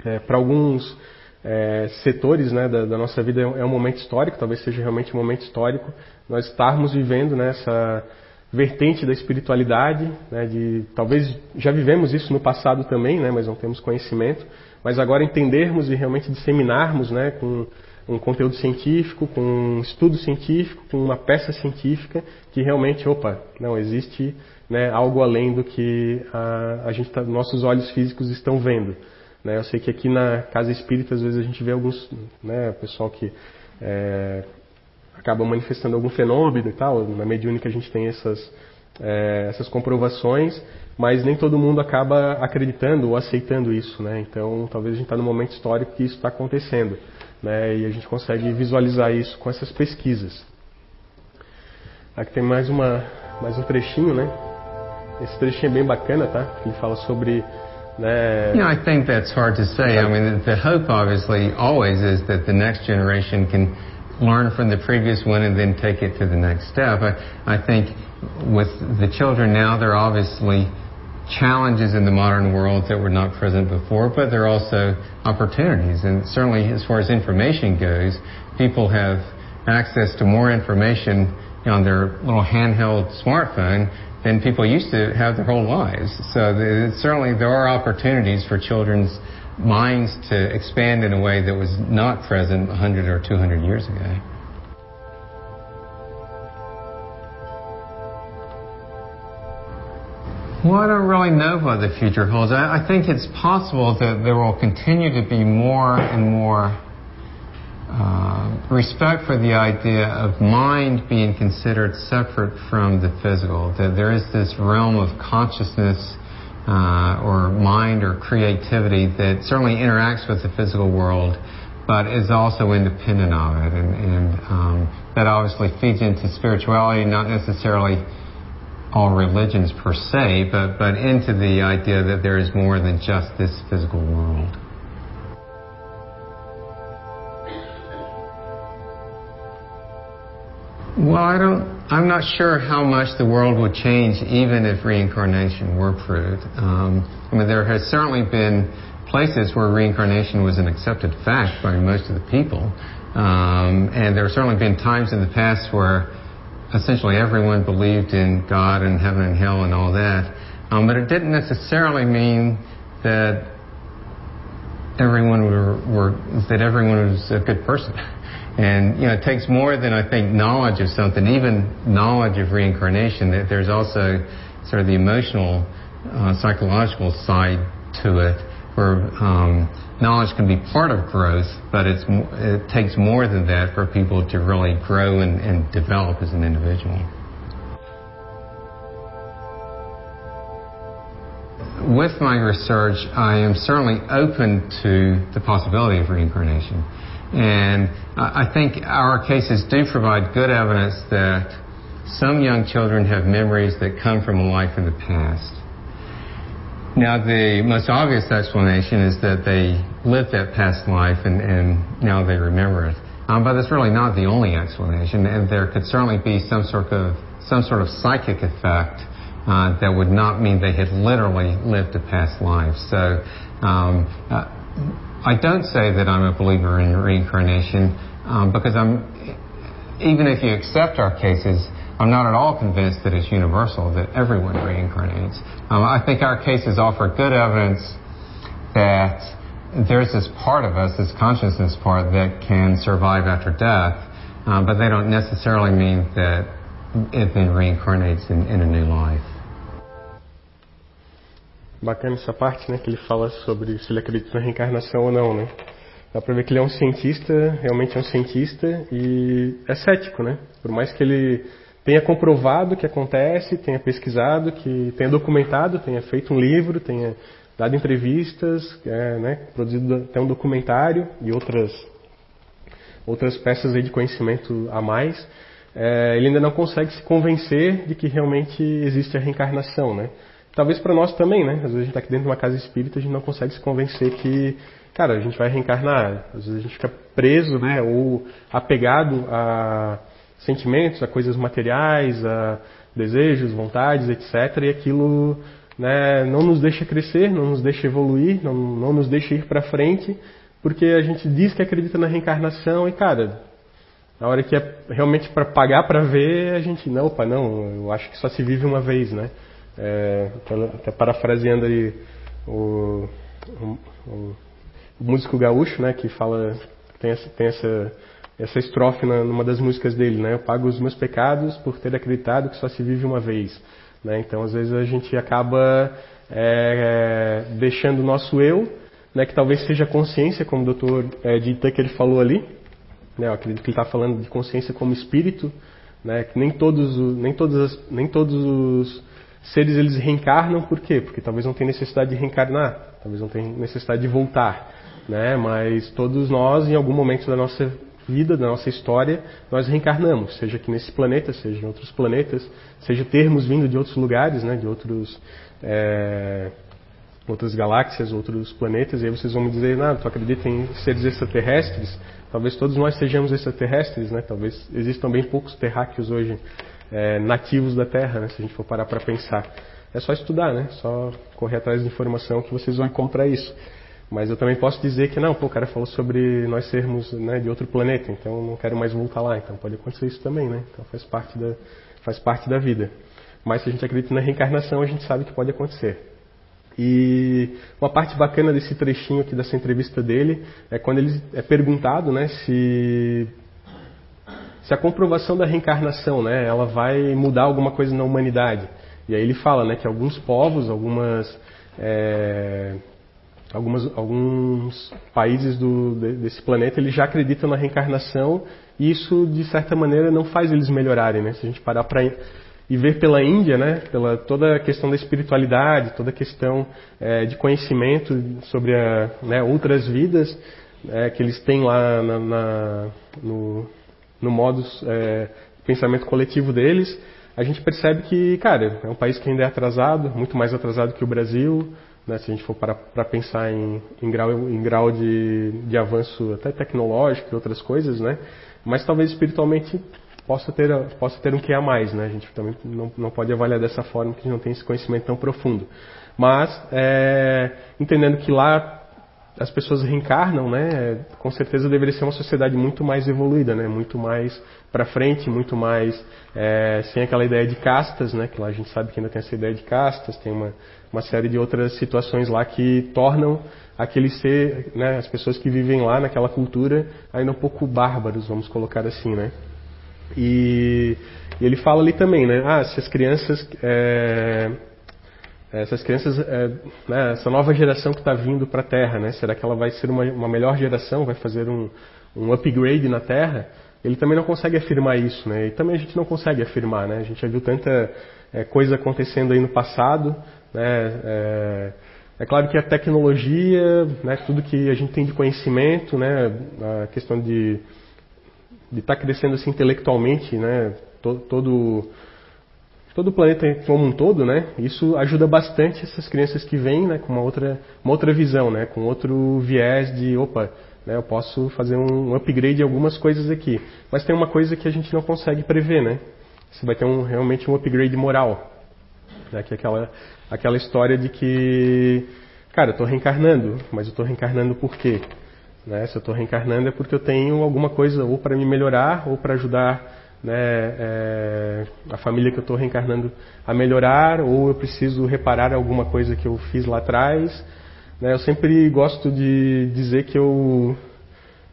é, para alguns é, setores né, da, da, nossa vida é um momento histórico, talvez seja realmente um momento histórico, nós estarmos vivendo nessa né, vertente da espiritualidade, né, de talvez já vivemos isso no passado também, né, mas não temos conhecimento, mas agora entendermos e realmente disseminarmos, né, com um conteúdo científico, com um estudo científico, com uma peça científica que realmente, opa, não existe né, algo além do que a, a gente tá, nossos olhos físicos estão vendo. Né? Eu sei que aqui na casa espírita às vezes a gente vê alguns, né, pessoal que é, acabam manifestando algum fenômeno e tal. Na mediúnica a gente tem essas, é, essas comprovações, mas nem todo mundo acaba acreditando ou aceitando isso, né? Então, talvez a gente está no momento histórico que isso está acontecendo, né? E a gente consegue visualizar isso com essas pesquisas. Aqui tem mais uma, mais um trechinho, né? Esse trechinho é bem bacana, tá? Ele fala sobre né? You know, I think that's hard to say. I mean, the hope obviously always is that the next generation can learn from the previous one and then take it to the next step. I, I think with the children now, there are obviously challenges in the modern world that were not present before, but there are also opportunities. And certainly, as far as information goes, people have access to more information on their little handheld smartphone than people used to have their whole lives. So certainly, there are opportunities for children's minds to expand in a way that was not present 100 or 200 years ago. Well, I don't really know what the future holds. I, I think it's possible that there will continue to be more and more uh, respect for the idea of mind being considered separate from the physical. That there is this realm of consciousness uh, or mind or creativity that certainly interacts with the physical world, but is also independent of it. And, and um, that obviously feeds into spirituality, not necessarily all religions per se, but, but into the idea that there is more than just this physical world. Well, I don't I'm not sure how much the world would change even if reincarnation were proved. Um, I mean, there has certainly been places where reincarnation was an accepted fact by most of the people. Um, and there have certainly been times in the past where essentially everyone believed in God and heaven and hell and all that. Um, but it didn't necessarily mean that everyone were, were that everyone was a good person. And you know, it takes more than I think knowledge of something, even knowledge of reincarnation. That there's also sort of the emotional, uh, psychological side to it, where um, knowledge can be part of growth, but it's it takes more than that for people to really grow and, and develop as an individual. With my research, I am certainly open to the possibility of reincarnation. And I think our cases do provide good evidence that some young children have memories that come from a life in the past. Now, the most obvious explanation is that they lived that past life and, and now they remember it. Um, but that's really not the only explanation, and there could certainly be some sort of some sort of psychic effect uh, that would not mean they had literally lived a past life. So. Um, uh, I don't say that I'm a believer in reincarnation um, because I'm, even if you accept our cases, I'm not at all convinced that it's universal, that everyone reincarnates. Um, I think our cases offer good evidence that there's this part of us, this consciousness part, that can survive after death, um, but they don't necessarily mean that it then reincarnates in, in a new life. Bacana essa parte, né, que ele fala sobre se ele acredita na reencarnação ou não, né? Dá pra ver que ele é um cientista, realmente é um cientista e é cético, né? Por mais que ele tenha comprovado que acontece, tenha pesquisado, que tenha documentado, tenha feito um livro, tenha dado entrevistas, é, né, produzido até um documentário e outras outras peças de conhecimento a mais, é, ele ainda não consegue se convencer de que realmente existe a reencarnação, né? Talvez para nós também, né? Às vezes a gente está aqui dentro de uma casa espírita, a gente não consegue se convencer que, cara, a gente vai reencarnar. Às vezes a gente fica preso, né? Ou apegado a sentimentos, a coisas materiais, a desejos, vontades, etc. E aquilo né, não nos deixa crescer, não nos deixa evoluir, não, não nos deixa ir para frente, porque a gente diz que acredita na reencarnação e, cara, na hora que é realmente para pagar para ver, a gente, não, opa, não, eu acho que só se vive uma vez, né? É, até parafraseando aí o, o, o, músico gaúcho, né, que fala, tem essa, tem essa, essa estrofe na, numa das músicas dele, né? Eu pago os meus pecados por ter acreditado que só se vive uma vez. Né? Então, às vezes a gente acaba é, deixando o nosso eu, né, que talvez seja consciência, como o Dr. É, D. Tucker falou ali. Né, eu acredito que ele está falando de consciência como espírito, né, que nem todos, nem, todos, nem todos os seres eles reencarnam, por quê? Porque talvez não tenha necessidade de reencarnar, talvez não tenha necessidade de voltar. Né, mas todos nós, em algum momento da nossa vida, da nossa história, nós reencarnamos, seja aqui nesse planeta, seja em outros planetas, seja termos vindo de outros lugares, né, de outros, é, outras galáxias, outros planetas, e aí vocês vão me dizer, não, tu acredita em seres extraterrestres? Talvez todos nós sejamos extraterrestres, né? Talvez existam bem poucos terráqueos hoje é, nativos da Terra, né? Se a gente for parar para pensar. É só estudar, né? Só correr atrás de informação que vocês vão encontrar isso. Mas eu também posso dizer que não, pô, o cara falou sobre nós sermos né, de outro planeta, então não quero mais voltar lá. Então pode acontecer isso também, né? Então faz parte da, faz parte da vida. Mas se a gente acredita na reencarnação, a gente sabe que pode acontecer. E uma parte bacana desse trechinho aqui dessa entrevista dele é quando ele é perguntado, né, se se a comprovação da reencarnação, né, ela vai mudar alguma coisa na humanidade. E aí ele fala, né, que alguns povos, algumas é, algumas, alguns países do, desse planeta eles já acreditam na reencarnação e isso de certa maneira não faz eles melhorarem, né? Se a gente parar para e ver pela Índia, né, pela toda a questão da espiritualidade, toda a questão é, de conhecimento sobre a, né, outras vidas é, que eles têm lá na, na, no, no modo é, pensamento coletivo deles, a gente percebe que, cara, é um país que ainda é atrasado, muito mais atrasado que o Brasil, né, se a gente for para, pensar em, em, grau, em grau de, de avanço até tecnológico e outras coisas, né, mas talvez espiritualmente possa ter, possa ter um que a mais, né, a gente também não, não pode avaliar dessa forma que a gente não tem esse conhecimento tão profundo. Mas, é, entendendo que lá as pessoas reencarnam, né, com certeza deveria ser uma sociedade muito mais evoluída, né, muito mais para frente, muito mais é, sem aquela ideia de castas, né, que lá a gente sabe que ainda tem essa ideia de castas, tem uma, uma série de outras situações lá que tornam aquele ser, né, as pessoas que vivem lá naquela cultura ainda um pouco bárbaros, vamos colocar assim, né. E, e ele fala ali também, né, ah, se as crianças é, essas crianças, é, né, essa nova geração que está vindo para a Terra, né, será que ela vai ser uma, uma melhor geração, vai fazer um, um, upgrade na Terra? Ele também não consegue afirmar isso, né, e também a gente não consegue afirmar, né, a gente já viu tanta é, coisa acontecendo aí no passado, né, é, é claro que a tecnologia, né, tudo que a gente tem de conhecimento, né, a questão de de estar tá crescendo assim intelectualmente, né, todo, todo todo o planeta como um todo, né? Isso ajuda bastante essas crianças que vêm, né, com uma outra, uma outra visão, né, com outro viés de, opa, né, eu posso fazer um upgrade em algumas coisas aqui. Mas tem uma coisa que a gente não consegue prever, né? Você vai ter um, realmente um upgrade moral, né, que é aquela, aquela história de que, cara, eu estou reencarnando, mas eu estou reencarnando por quê? Né? Se eu estou reencarnando é porque eu tenho alguma coisa ou para me melhorar ou para ajudar né, é, a família que eu estou reencarnando a melhorar, ou eu preciso reparar alguma coisa que eu fiz lá atrás. Né, eu sempre gosto de dizer que eu,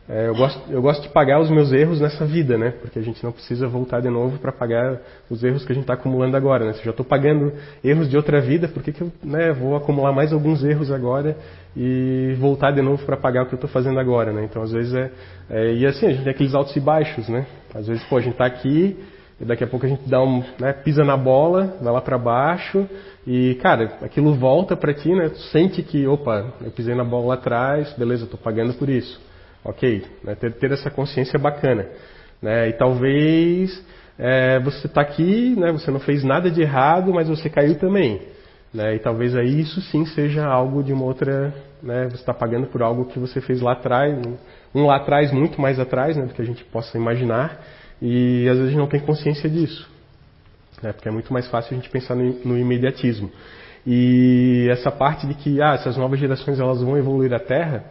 é, eu, gosto, eu gosto de pagar os meus erros nessa vida, né? Porque a gente não precisa voltar de novo para pagar os erros que a gente está acumulando agora, né? Se eu já estou pagando erros de outra vida, por que, que eu né, vou acumular mais alguns erros agora e voltar de novo para pagar o que eu estou fazendo agora, né? Então, às vezes é, é, E assim, a gente tem aqueles altos e baixos, né? Às vezes, pô, a gente está aqui e daqui a pouco a gente dá um, né, pisa na bola, vai lá para baixo e, cara, aquilo volta para ti, né? Tu sente que, opa, eu pisei na bola lá atrás, beleza, estou pagando por isso. Ok, né, ter, ter essa consciência bacana. Né, e talvez é, você está aqui, né, você não fez nada de errado, mas você caiu também. Né, e talvez aí isso sim seja algo de uma outra. Né, você está pagando por algo que você fez lá atrás, um lá atrás, muito mais atrás né, do que a gente possa imaginar, e às vezes a gente não tem consciência disso. Né, porque é muito mais fácil a gente pensar no, no imediatismo. E essa parte de que ah, essas novas gerações elas vão evoluir a Terra,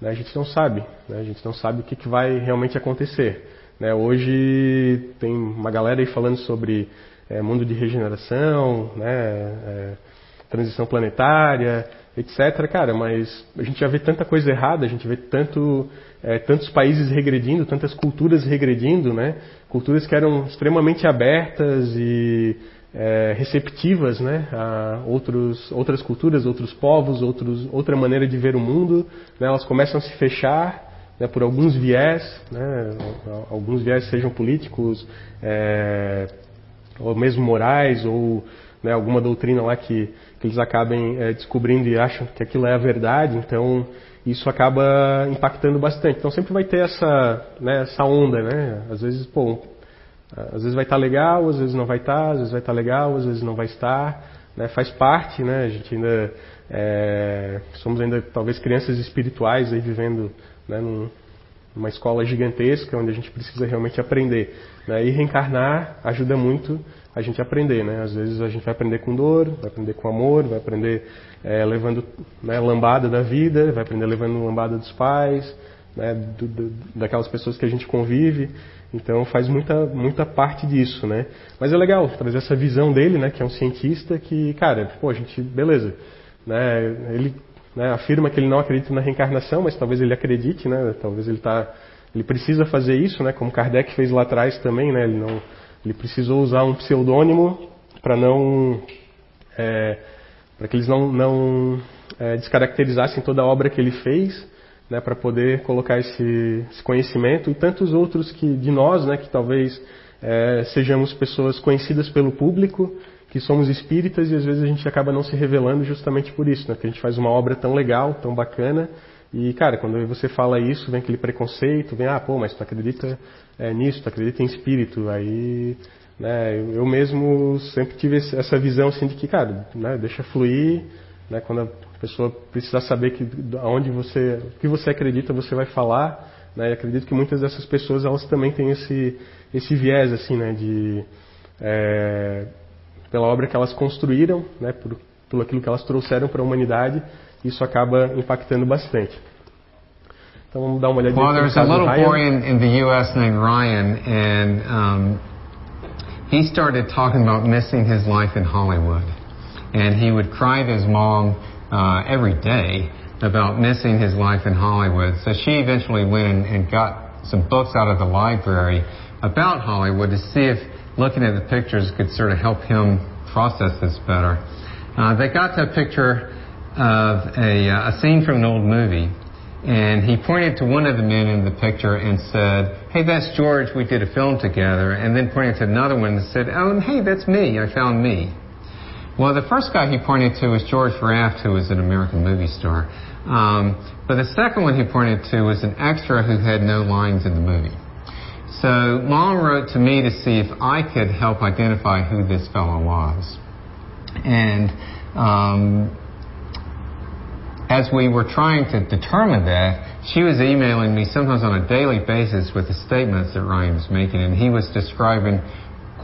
né, a gente não sabe. Né, a gente não sabe o que, que vai realmente acontecer. Né, hoje tem uma galera aí falando sobre é, mundo de regeneração, é, transição planetária, etc. Cara, mas a gente já vê tanta coisa errada, a gente vê tanto, é, tantos países regredindo, tantas culturas regredindo, né? Culturas que eram extremamente abertas e é, receptivas né, a outros, outras culturas, outros povos, outros, outra maneira de ver o mundo. Né, elas começam a se fechar né, por alguns viés, né, alguns viés sejam políticos, é, ou mesmo morais, ou né, alguma doutrina lá que, que eles acabem é, descobrindo e acham que aquilo é a verdade. Então isso acaba impactando bastante. Então sempre vai ter essa, né, essa onda, né? Às vezes, pô, às vezes vai estar legal, às vezes não vai estar, às vezes vai estar legal, às vezes não vai estar. Né? Faz parte, né? A gente ainda é, somos ainda talvez crianças espirituais aí vivendo né, num, numa escola gigantesca onde a gente precisa realmente aprender. Né? E reencarnar ajuda muito a gente aprender, né? Às vezes a gente vai aprender com dor, vai aprender com amor, vai aprender é, levando né, lambada da vida, vai aprender levando lambada dos pais, né, do, do, daquelas pessoas que a gente convive. Então faz muita, muita parte disso, né? Mas é legal trazer essa visão dele, né? Que é um cientista que, cara, pô, a gente, beleza, né? Ele né, afirma que ele não acredita na reencarnação, mas talvez ele acredite, né? Talvez ele tá, ele precisa fazer isso, né? Como Kardec fez lá atrás também, né? Ele não, ele precisou usar um pseudônimo para não, é, para que eles não, não é, descaracterizassem toda a obra que ele fez né, para poder colocar esse, esse, conhecimento. E tantos outros que de nós, né, que talvez é, sejamos pessoas conhecidas pelo público, que somos espíritas e às vezes a gente acaba não se revelando justamente por isso, né, que a gente faz uma obra tão legal, tão bacana. E cara, quando você fala isso, vem aquele preconceito, vem ah, pô, mas tu acredita é, nisso, tu acredita em espírito, aí né, eu mesmo sempre tive essa visão assim de que, cara, né, deixa fluir, né, quando a pessoa precisa saber que aonde você, o que você acredita, você vai falar. Né? E acredito que muitas dessas pessoas elas também têm esse esse viés assim, né, de é, pela obra que elas construíram, né, por, por aquilo que elas trouxeram para a humanidade, isso acaba impactando bastante. Então vamos dar uma olhadinha. Well, there's a little boy in, in the U.S. named Ryan, and um, he started talking about missing his life in Hollywood, and he would cry to his mom uh, every day about missing his life in Hollywood. So she eventually went and, got some books out of the library about Hollywood to see if looking at the pictures could sort of help him process this better. Uh, they got to a picture of a, uh, a scene from an old movie, and he pointed to one of the men in the picture and said, Hey, that's George, we did a film together. And then pointed to another one and said, Oh, hey, that's me, I found me. Well, the first guy he pointed to was George Raft, who was an American movie star. Um, but the second one he pointed to was an extra who had no lines in the movie. So Mom wrote to me to see if I could help identify who this fellow was. And um, as we were trying to determine that, she was emailing me sometimes on a daily basis with the statements that Ryan was making, and he was describing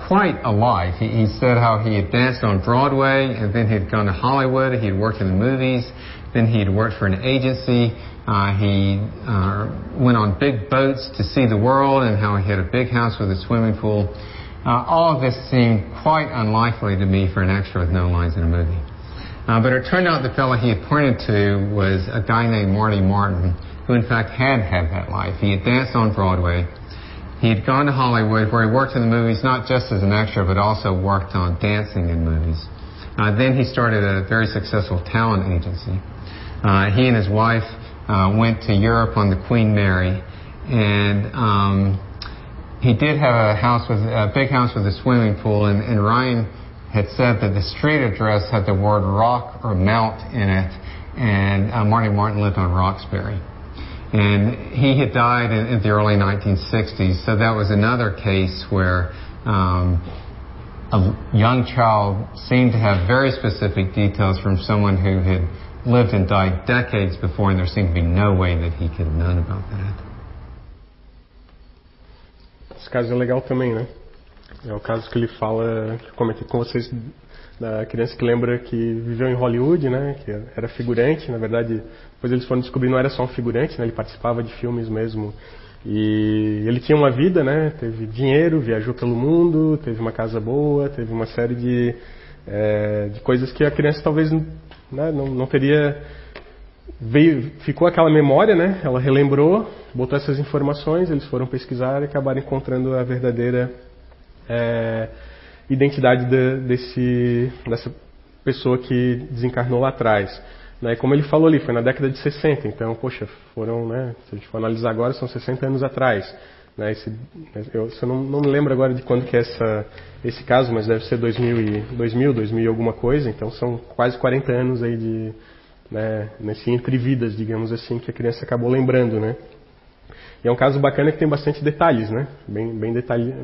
quite a life. He, he said how he had danced on Broadway and then he'd gone to Hollywood. He had worked in the movies. Then he had worked for an agency. Uh, he uh, went on big boats to see the world and how he had a big house with a swimming pool. Uh, all of this seemed quite unlikely to me for an extra with no lines in a movie. Uh, but it turned out the fellow he had pointed to was a guy named Marty Martin, who in fact had had that life. He had danced on Broadway. He had gone to Hollywood where he worked in the movies not just as an extra but also worked on dancing in movies. Uh, then he started a very successful talent agency. Uh, he and his wife uh, went to Europe on the Queen Mary, and um, he did have a house with a big house with a swimming pool, and, and Ryan had said that the street address had the word rock or mount in it, and uh, Marty Martin lived on Roxbury. And he had died in, in, the early 1960s, so that was another case where um, a young child seemed to have very specific details from someone who had lived and died decades before, and there seemed to be no way that he could have known about that. Esse caso é legal também, né? É o caso que ele fala, que comentei com vocês, da criança que lembra que viveu em Hollywood, né? Que era figurante, na verdade, depois eles foram descobrir não era só um figurante, né? Ele participava de filmes mesmo. E ele tinha uma vida, né? Teve dinheiro, viajou pelo mundo, teve uma casa boa, teve uma série de, é, de coisas que a criança talvez né, não, não teria veio, ficou aquela memória, né? Ela relembrou, botou essas informações, eles foram pesquisar e acabaram encontrando a verdadeira é, identidade de, desse, dessa pessoa que desencarnou lá atrás. Né? Como ele falou ali, foi na década de 60, então, poxa, foram, né? Se a gente for analisar agora, são 60 anos atrás. Né? Esse, eu, eu não, não, me lembro agora de quando que é essa, esse caso, mas deve ser 2000, e, 2000, 2000 e alguma coisa, então são quase 40 anos aí de, né, nesse entre vidas, digamos assim, que a criança acabou lembrando, né? E é um caso bacana que tem bastante detalhes, né? Bem, bem, detalhe,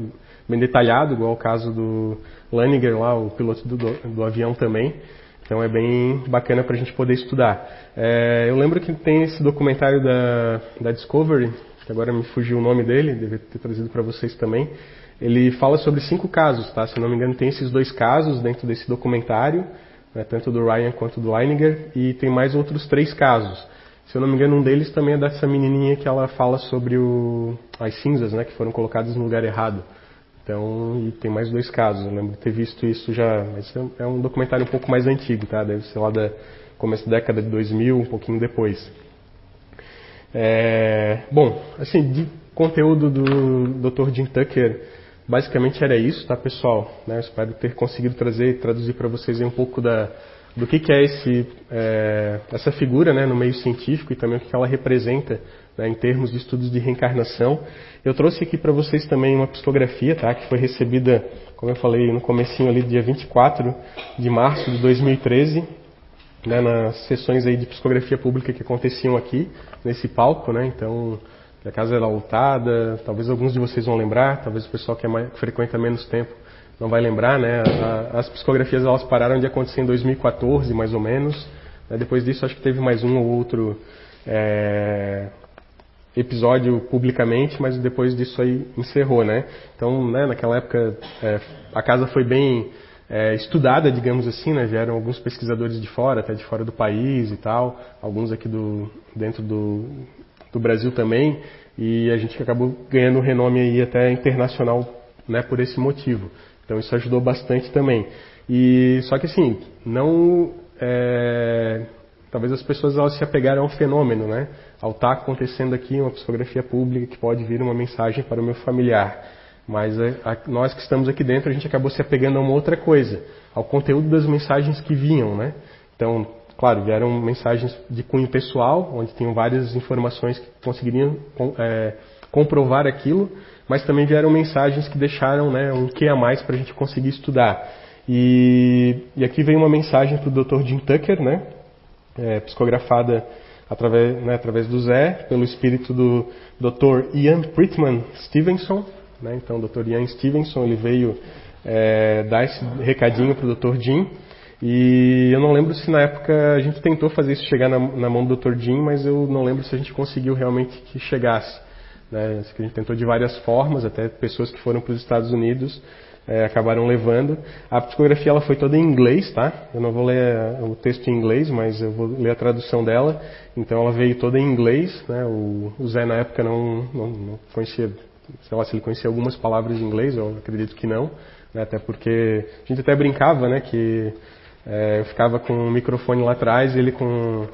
bem detalhado, igual o caso do Laniger lá, o piloto do, do avião também. Então é bem bacana para a gente poder estudar. É, eu lembro que tem esse documentário da, da Discovery, que agora me fugiu o nome dele, deve ter trazido para vocês também. Ele fala sobre cinco casos, tá? Se não me engano, tem esses dois casos dentro desse documentário né, tanto do Ryan quanto do Leininger, e tem mais outros três casos. Se eu não me engano, um deles também é dessa menininha que ela fala sobre o, as cinzas, né, que foram colocadas no lugar errado. Então, e tem mais dois casos. Eu lembro de ter visto isso já, mas é um documentário um pouco mais antigo, tá? Deve ser lá da começo da década de 2000, um pouquinho depois. É, bom, assim, de conteúdo do Dr. Jim Tucker, Basicamente era isso, tá, pessoal? Né, espero ter conseguido trazer e traduzir para vocês um pouco da, do que, que é, esse, é, essa figura né, no meio científico e também o que ela representa né, em termos de estudos de reencarnação. Eu trouxe aqui para vocês também uma psicografia, tá, que foi recebida, como eu falei no comecinho ali, dia 24 de março de 2013, né, nas sessões aí de psicografia pública que aconteciam aqui, nesse palco, né, então a casa era lotada, talvez alguns de vocês vão lembrar, talvez o pessoal que, é mais, que frequenta menos tempo não vai lembrar, né? A, as psicografias elas pararam de acontecer em 2014, mais ou menos. Né? Depois disso, acho que teve mais um ou outro é, episódio publicamente, mas depois disso aí encerrou, né? Então, né, naquela época, é, a casa foi bem é, estudada, digamos assim, né? Vieram alguns pesquisadores de fora, até de fora do país e tal, alguns aqui do dentro do do Brasil também, e a gente acabou ganhando renome aí até internacional né, por esse motivo. Então isso ajudou bastante também. E só que assim, não é, talvez as pessoas elas se apegaram ao fenômeno, né? Ao estar tá acontecendo aqui uma psicografia pública que pode vir uma mensagem para o meu familiar. Mas a, é, a, nós que estamos aqui dentro, a gente acabou se apegando a uma outra coisa, ao conteúdo das mensagens que vinham, né? Então, Claro, vieram mensagens de cunho pessoal, onde tinham várias informações que conseguiriam é, comprovar aquilo, mas também vieram mensagens que deixaram né, um que a mais para a gente conseguir estudar. E, e, aqui vem uma mensagem para o Dr. Jim Tucker, né, é, psicografada através, né, através do Zé, pelo espírito do Dr. Ian Prittman Stevenson. Né, então, o Dr. Ian Stevenson ele veio é, dar esse recadinho para o Dr. Jim. E eu não lembro se na época a gente tentou fazer isso chegar na, na mão do Dr. Jim, mas eu não lembro se a gente conseguiu realmente que chegasse. Né? A gente tentou de várias formas, até pessoas que foram para os Estados Unidos é, acabaram levando. A psicografia ela foi toda em inglês, tá? Eu não vou ler o texto em inglês, mas eu vou ler a tradução dela. Então ela veio toda em inglês, né? O, o Zé na época não, não, não conhecia, sei lá se ele conhecia algumas palavras em inglês, eu acredito que não, né? até porque a gente até brincava, né, que É, eu ficava com um microfone lá atrás, ele com,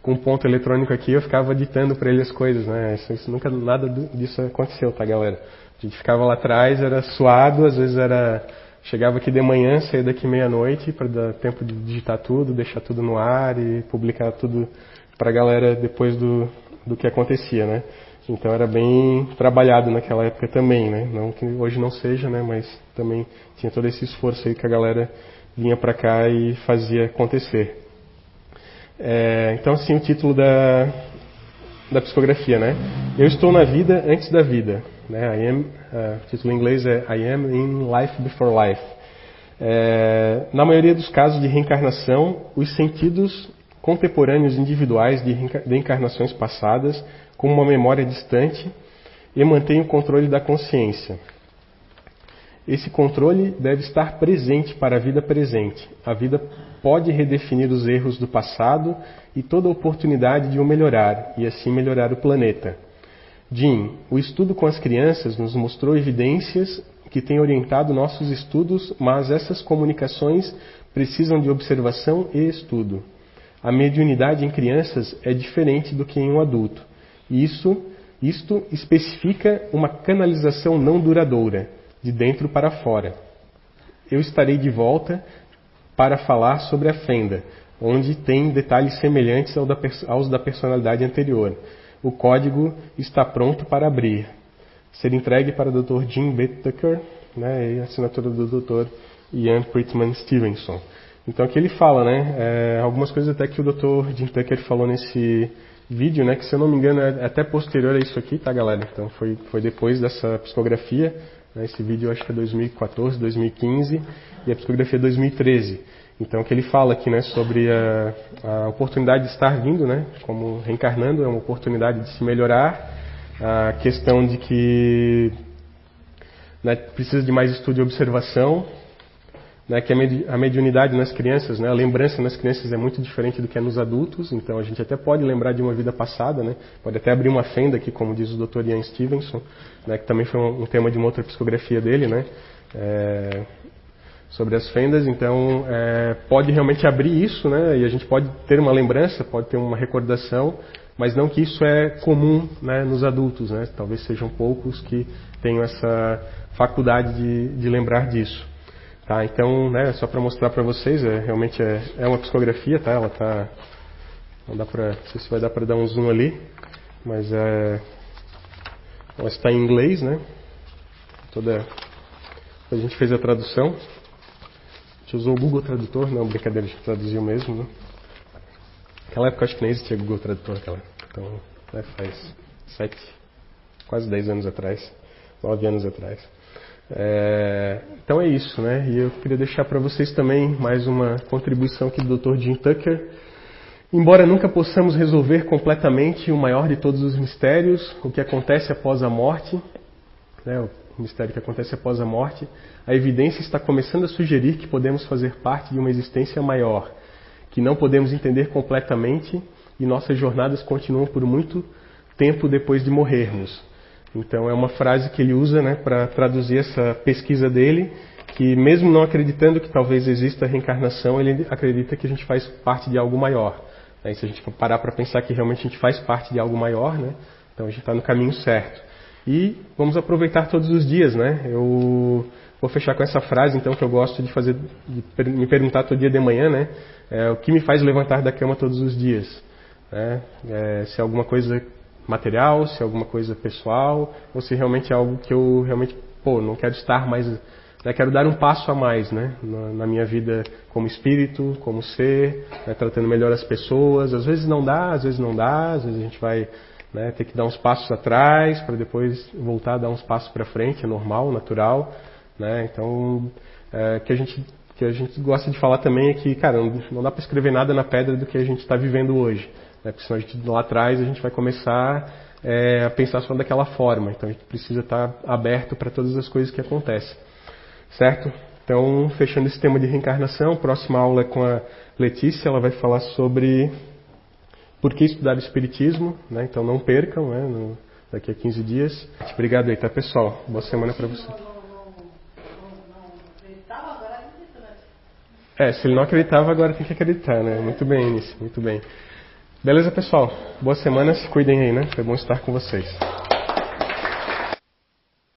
com um ponto eletrônico aqui, eu ficava ditando para ele as coisas, né? Isso, isso, nunca nada disso aconteceu, tá, galera? A gente ficava lá atrás, era suado, às vezes era chegava aqui de manhã, saía daqui meia-noite para dar tempo de digitar tudo, deixar tudo no ar e publicar tudo para a galera depois do, do que acontecia, né? Então era bem trabalhado naquela época também, né? Não que hoje não seja, né? Mas também tinha todo esse esforço aí que a galera vinha para cá e fazia acontecer. É, então, assim, o título da, da psicografia, né? Eu estou na vida antes da vida. Né? I am, uh, o título em inglês é I am in life before life. É, na maioria dos casos de reencarnação, os sentidos contemporâneos individuais de, de encarnações passadas com uma memória distante e mantém o controle da consciência. Esse controle deve estar presente para a vida presente. A vida pode redefinir os erros do passado e toda oportunidade de o melhorar, e assim melhorar o planeta. Jim, o estudo com as crianças nos mostrou evidências que têm orientado nossos estudos, mas essas comunicações precisam de observação e estudo. A mediunidade em crianças é diferente do que em um adulto. Isso, isto especifica uma canalização não duradoura, de dentro para fora. Eu estarei de volta para falar sobre a fenda, onde tem detalhes semelhantes aos da personalidade anterior. O código está pronto para abrir. Ser entregue para o Dr. Jim B. Tucker né, e assinatura do Dr. Ian Prittman Stevenson. Então aqui ele fala, né, é, algumas coisas até que o Dr. Jim Tucker falou nesse vídeo, né, que se eu não me engano é até posterior a isso aqui, tá galera? Então foi, foi depois dessa psicografia, né, esse vídeo acho que é 2014, 2015 e a psicografia é 2013. Então que ele fala aqui, né, sobre a, a oportunidade de estar vindo, né, como reencarnando, é uma oportunidade de se melhorar, a questão de que né, precisa de mais estudo e observação, né, que a mediunidade nas crianças, né, a lembrança nas crianças é muito diferente do que é nos adultos, então a gente até pode lembrar de uma vida passada, né, pode até abrir uma fenda aqui, como diz o Dr. Ian Stevenson, né, que também foi um, tema de uma outra psicografia dele, né, é, sobre as fendas, então é, pode realmente abrir isso, né, e a gente pode ter uma lembrança, pode ter uma recordação, mas não que isso é comum né, nos adultos, né, talvez sejam poucos que tenham essa faculdade de, de lembrar disso. Tá, então, né, só para mostrar para vocês, é, realmente é, é, uma psicografia, tá? Ela tá, não dá para, não sei se vai dar para dar um zoom ali, mas é, ela está em inglês, né? Toda, a gente fez a tradução, gente usou o Google Tradutor, não, brincadeira, a gente traduziu mesmo, né? Naquela época acho que nem existia Google Tradutor, aquela, então, né, faz sete, quase dez anos atrás, nove anos atrás. É, então é isso, né? E eu queria deixar para vocês também mais uma contribuição aqui do Dr. Jim Tucker. Embora nunca possamos resolver completamente o maior de todos os mistérios, o que acontece após a morte, né, mistério que acontece após a morte, a evidência está começando a sugerir que podemos fazer parte de uma existência maior, que não podemos entender completamente e nossas jornadas continuam por muito tempo depois de morrermos. Então é uma frase que ele usa né, para traduzir essa pesquisa dele, que mesmo não acreditando que talvez exista reencarnação, ele acredita que a gente faz parte de algo maior. Né? se a gente parar para pensar que realmente a gente faz parte de algo maior, né, então a gente está no caminho certo. E vamos aproveitar todos os dias, né? Eu vou fechar com essa frase, então, que eu gosto de fazer, de me perguntar todo dia de manhã, né? É, o que me faz levantar da cama todos os dias? Né? É, se é alguma coisa material, se é alguma coisa pessoal, ou se realmente é algo que eu realmente, pô, não quero estar mais, né, quero dar um passo a mais, né, na, na minha vida como espírito, como ser, né, tratando melhor as pessoas. Às vezes não dá, às vezes não dá, às vezes a gente vai né, ter que dar uns passos atrás para depois voltar a dar uns passos para frente, é normal, natural, né. Então, é, que a gente que a gente gosta de falar também é que, cara, não, dá para escrever nada na pedra do que a gente está vivendo hoje. Né? Porque senão a gente, lá atrás a gente vai começar é, a pensar só daquela forma. Então a gente precisa estar aberto para todas as coisas que acontecem. Certo? Então, fechando esse tema de reencarnação, próxima aula é com a Letícia, ela vai falar sobre por que estudar Espiritismo, né? então não percam, né? No, daqui a 15 dias. Obrigado aí, tá pessoal? Boa semana para você. É, se ele não acreditava, agora tem que acreditar, né? Muito bem, Início, muito bem. Beleza, pessoal? Boas semanas, cuidem aí, né? Foi bom estar com vocês.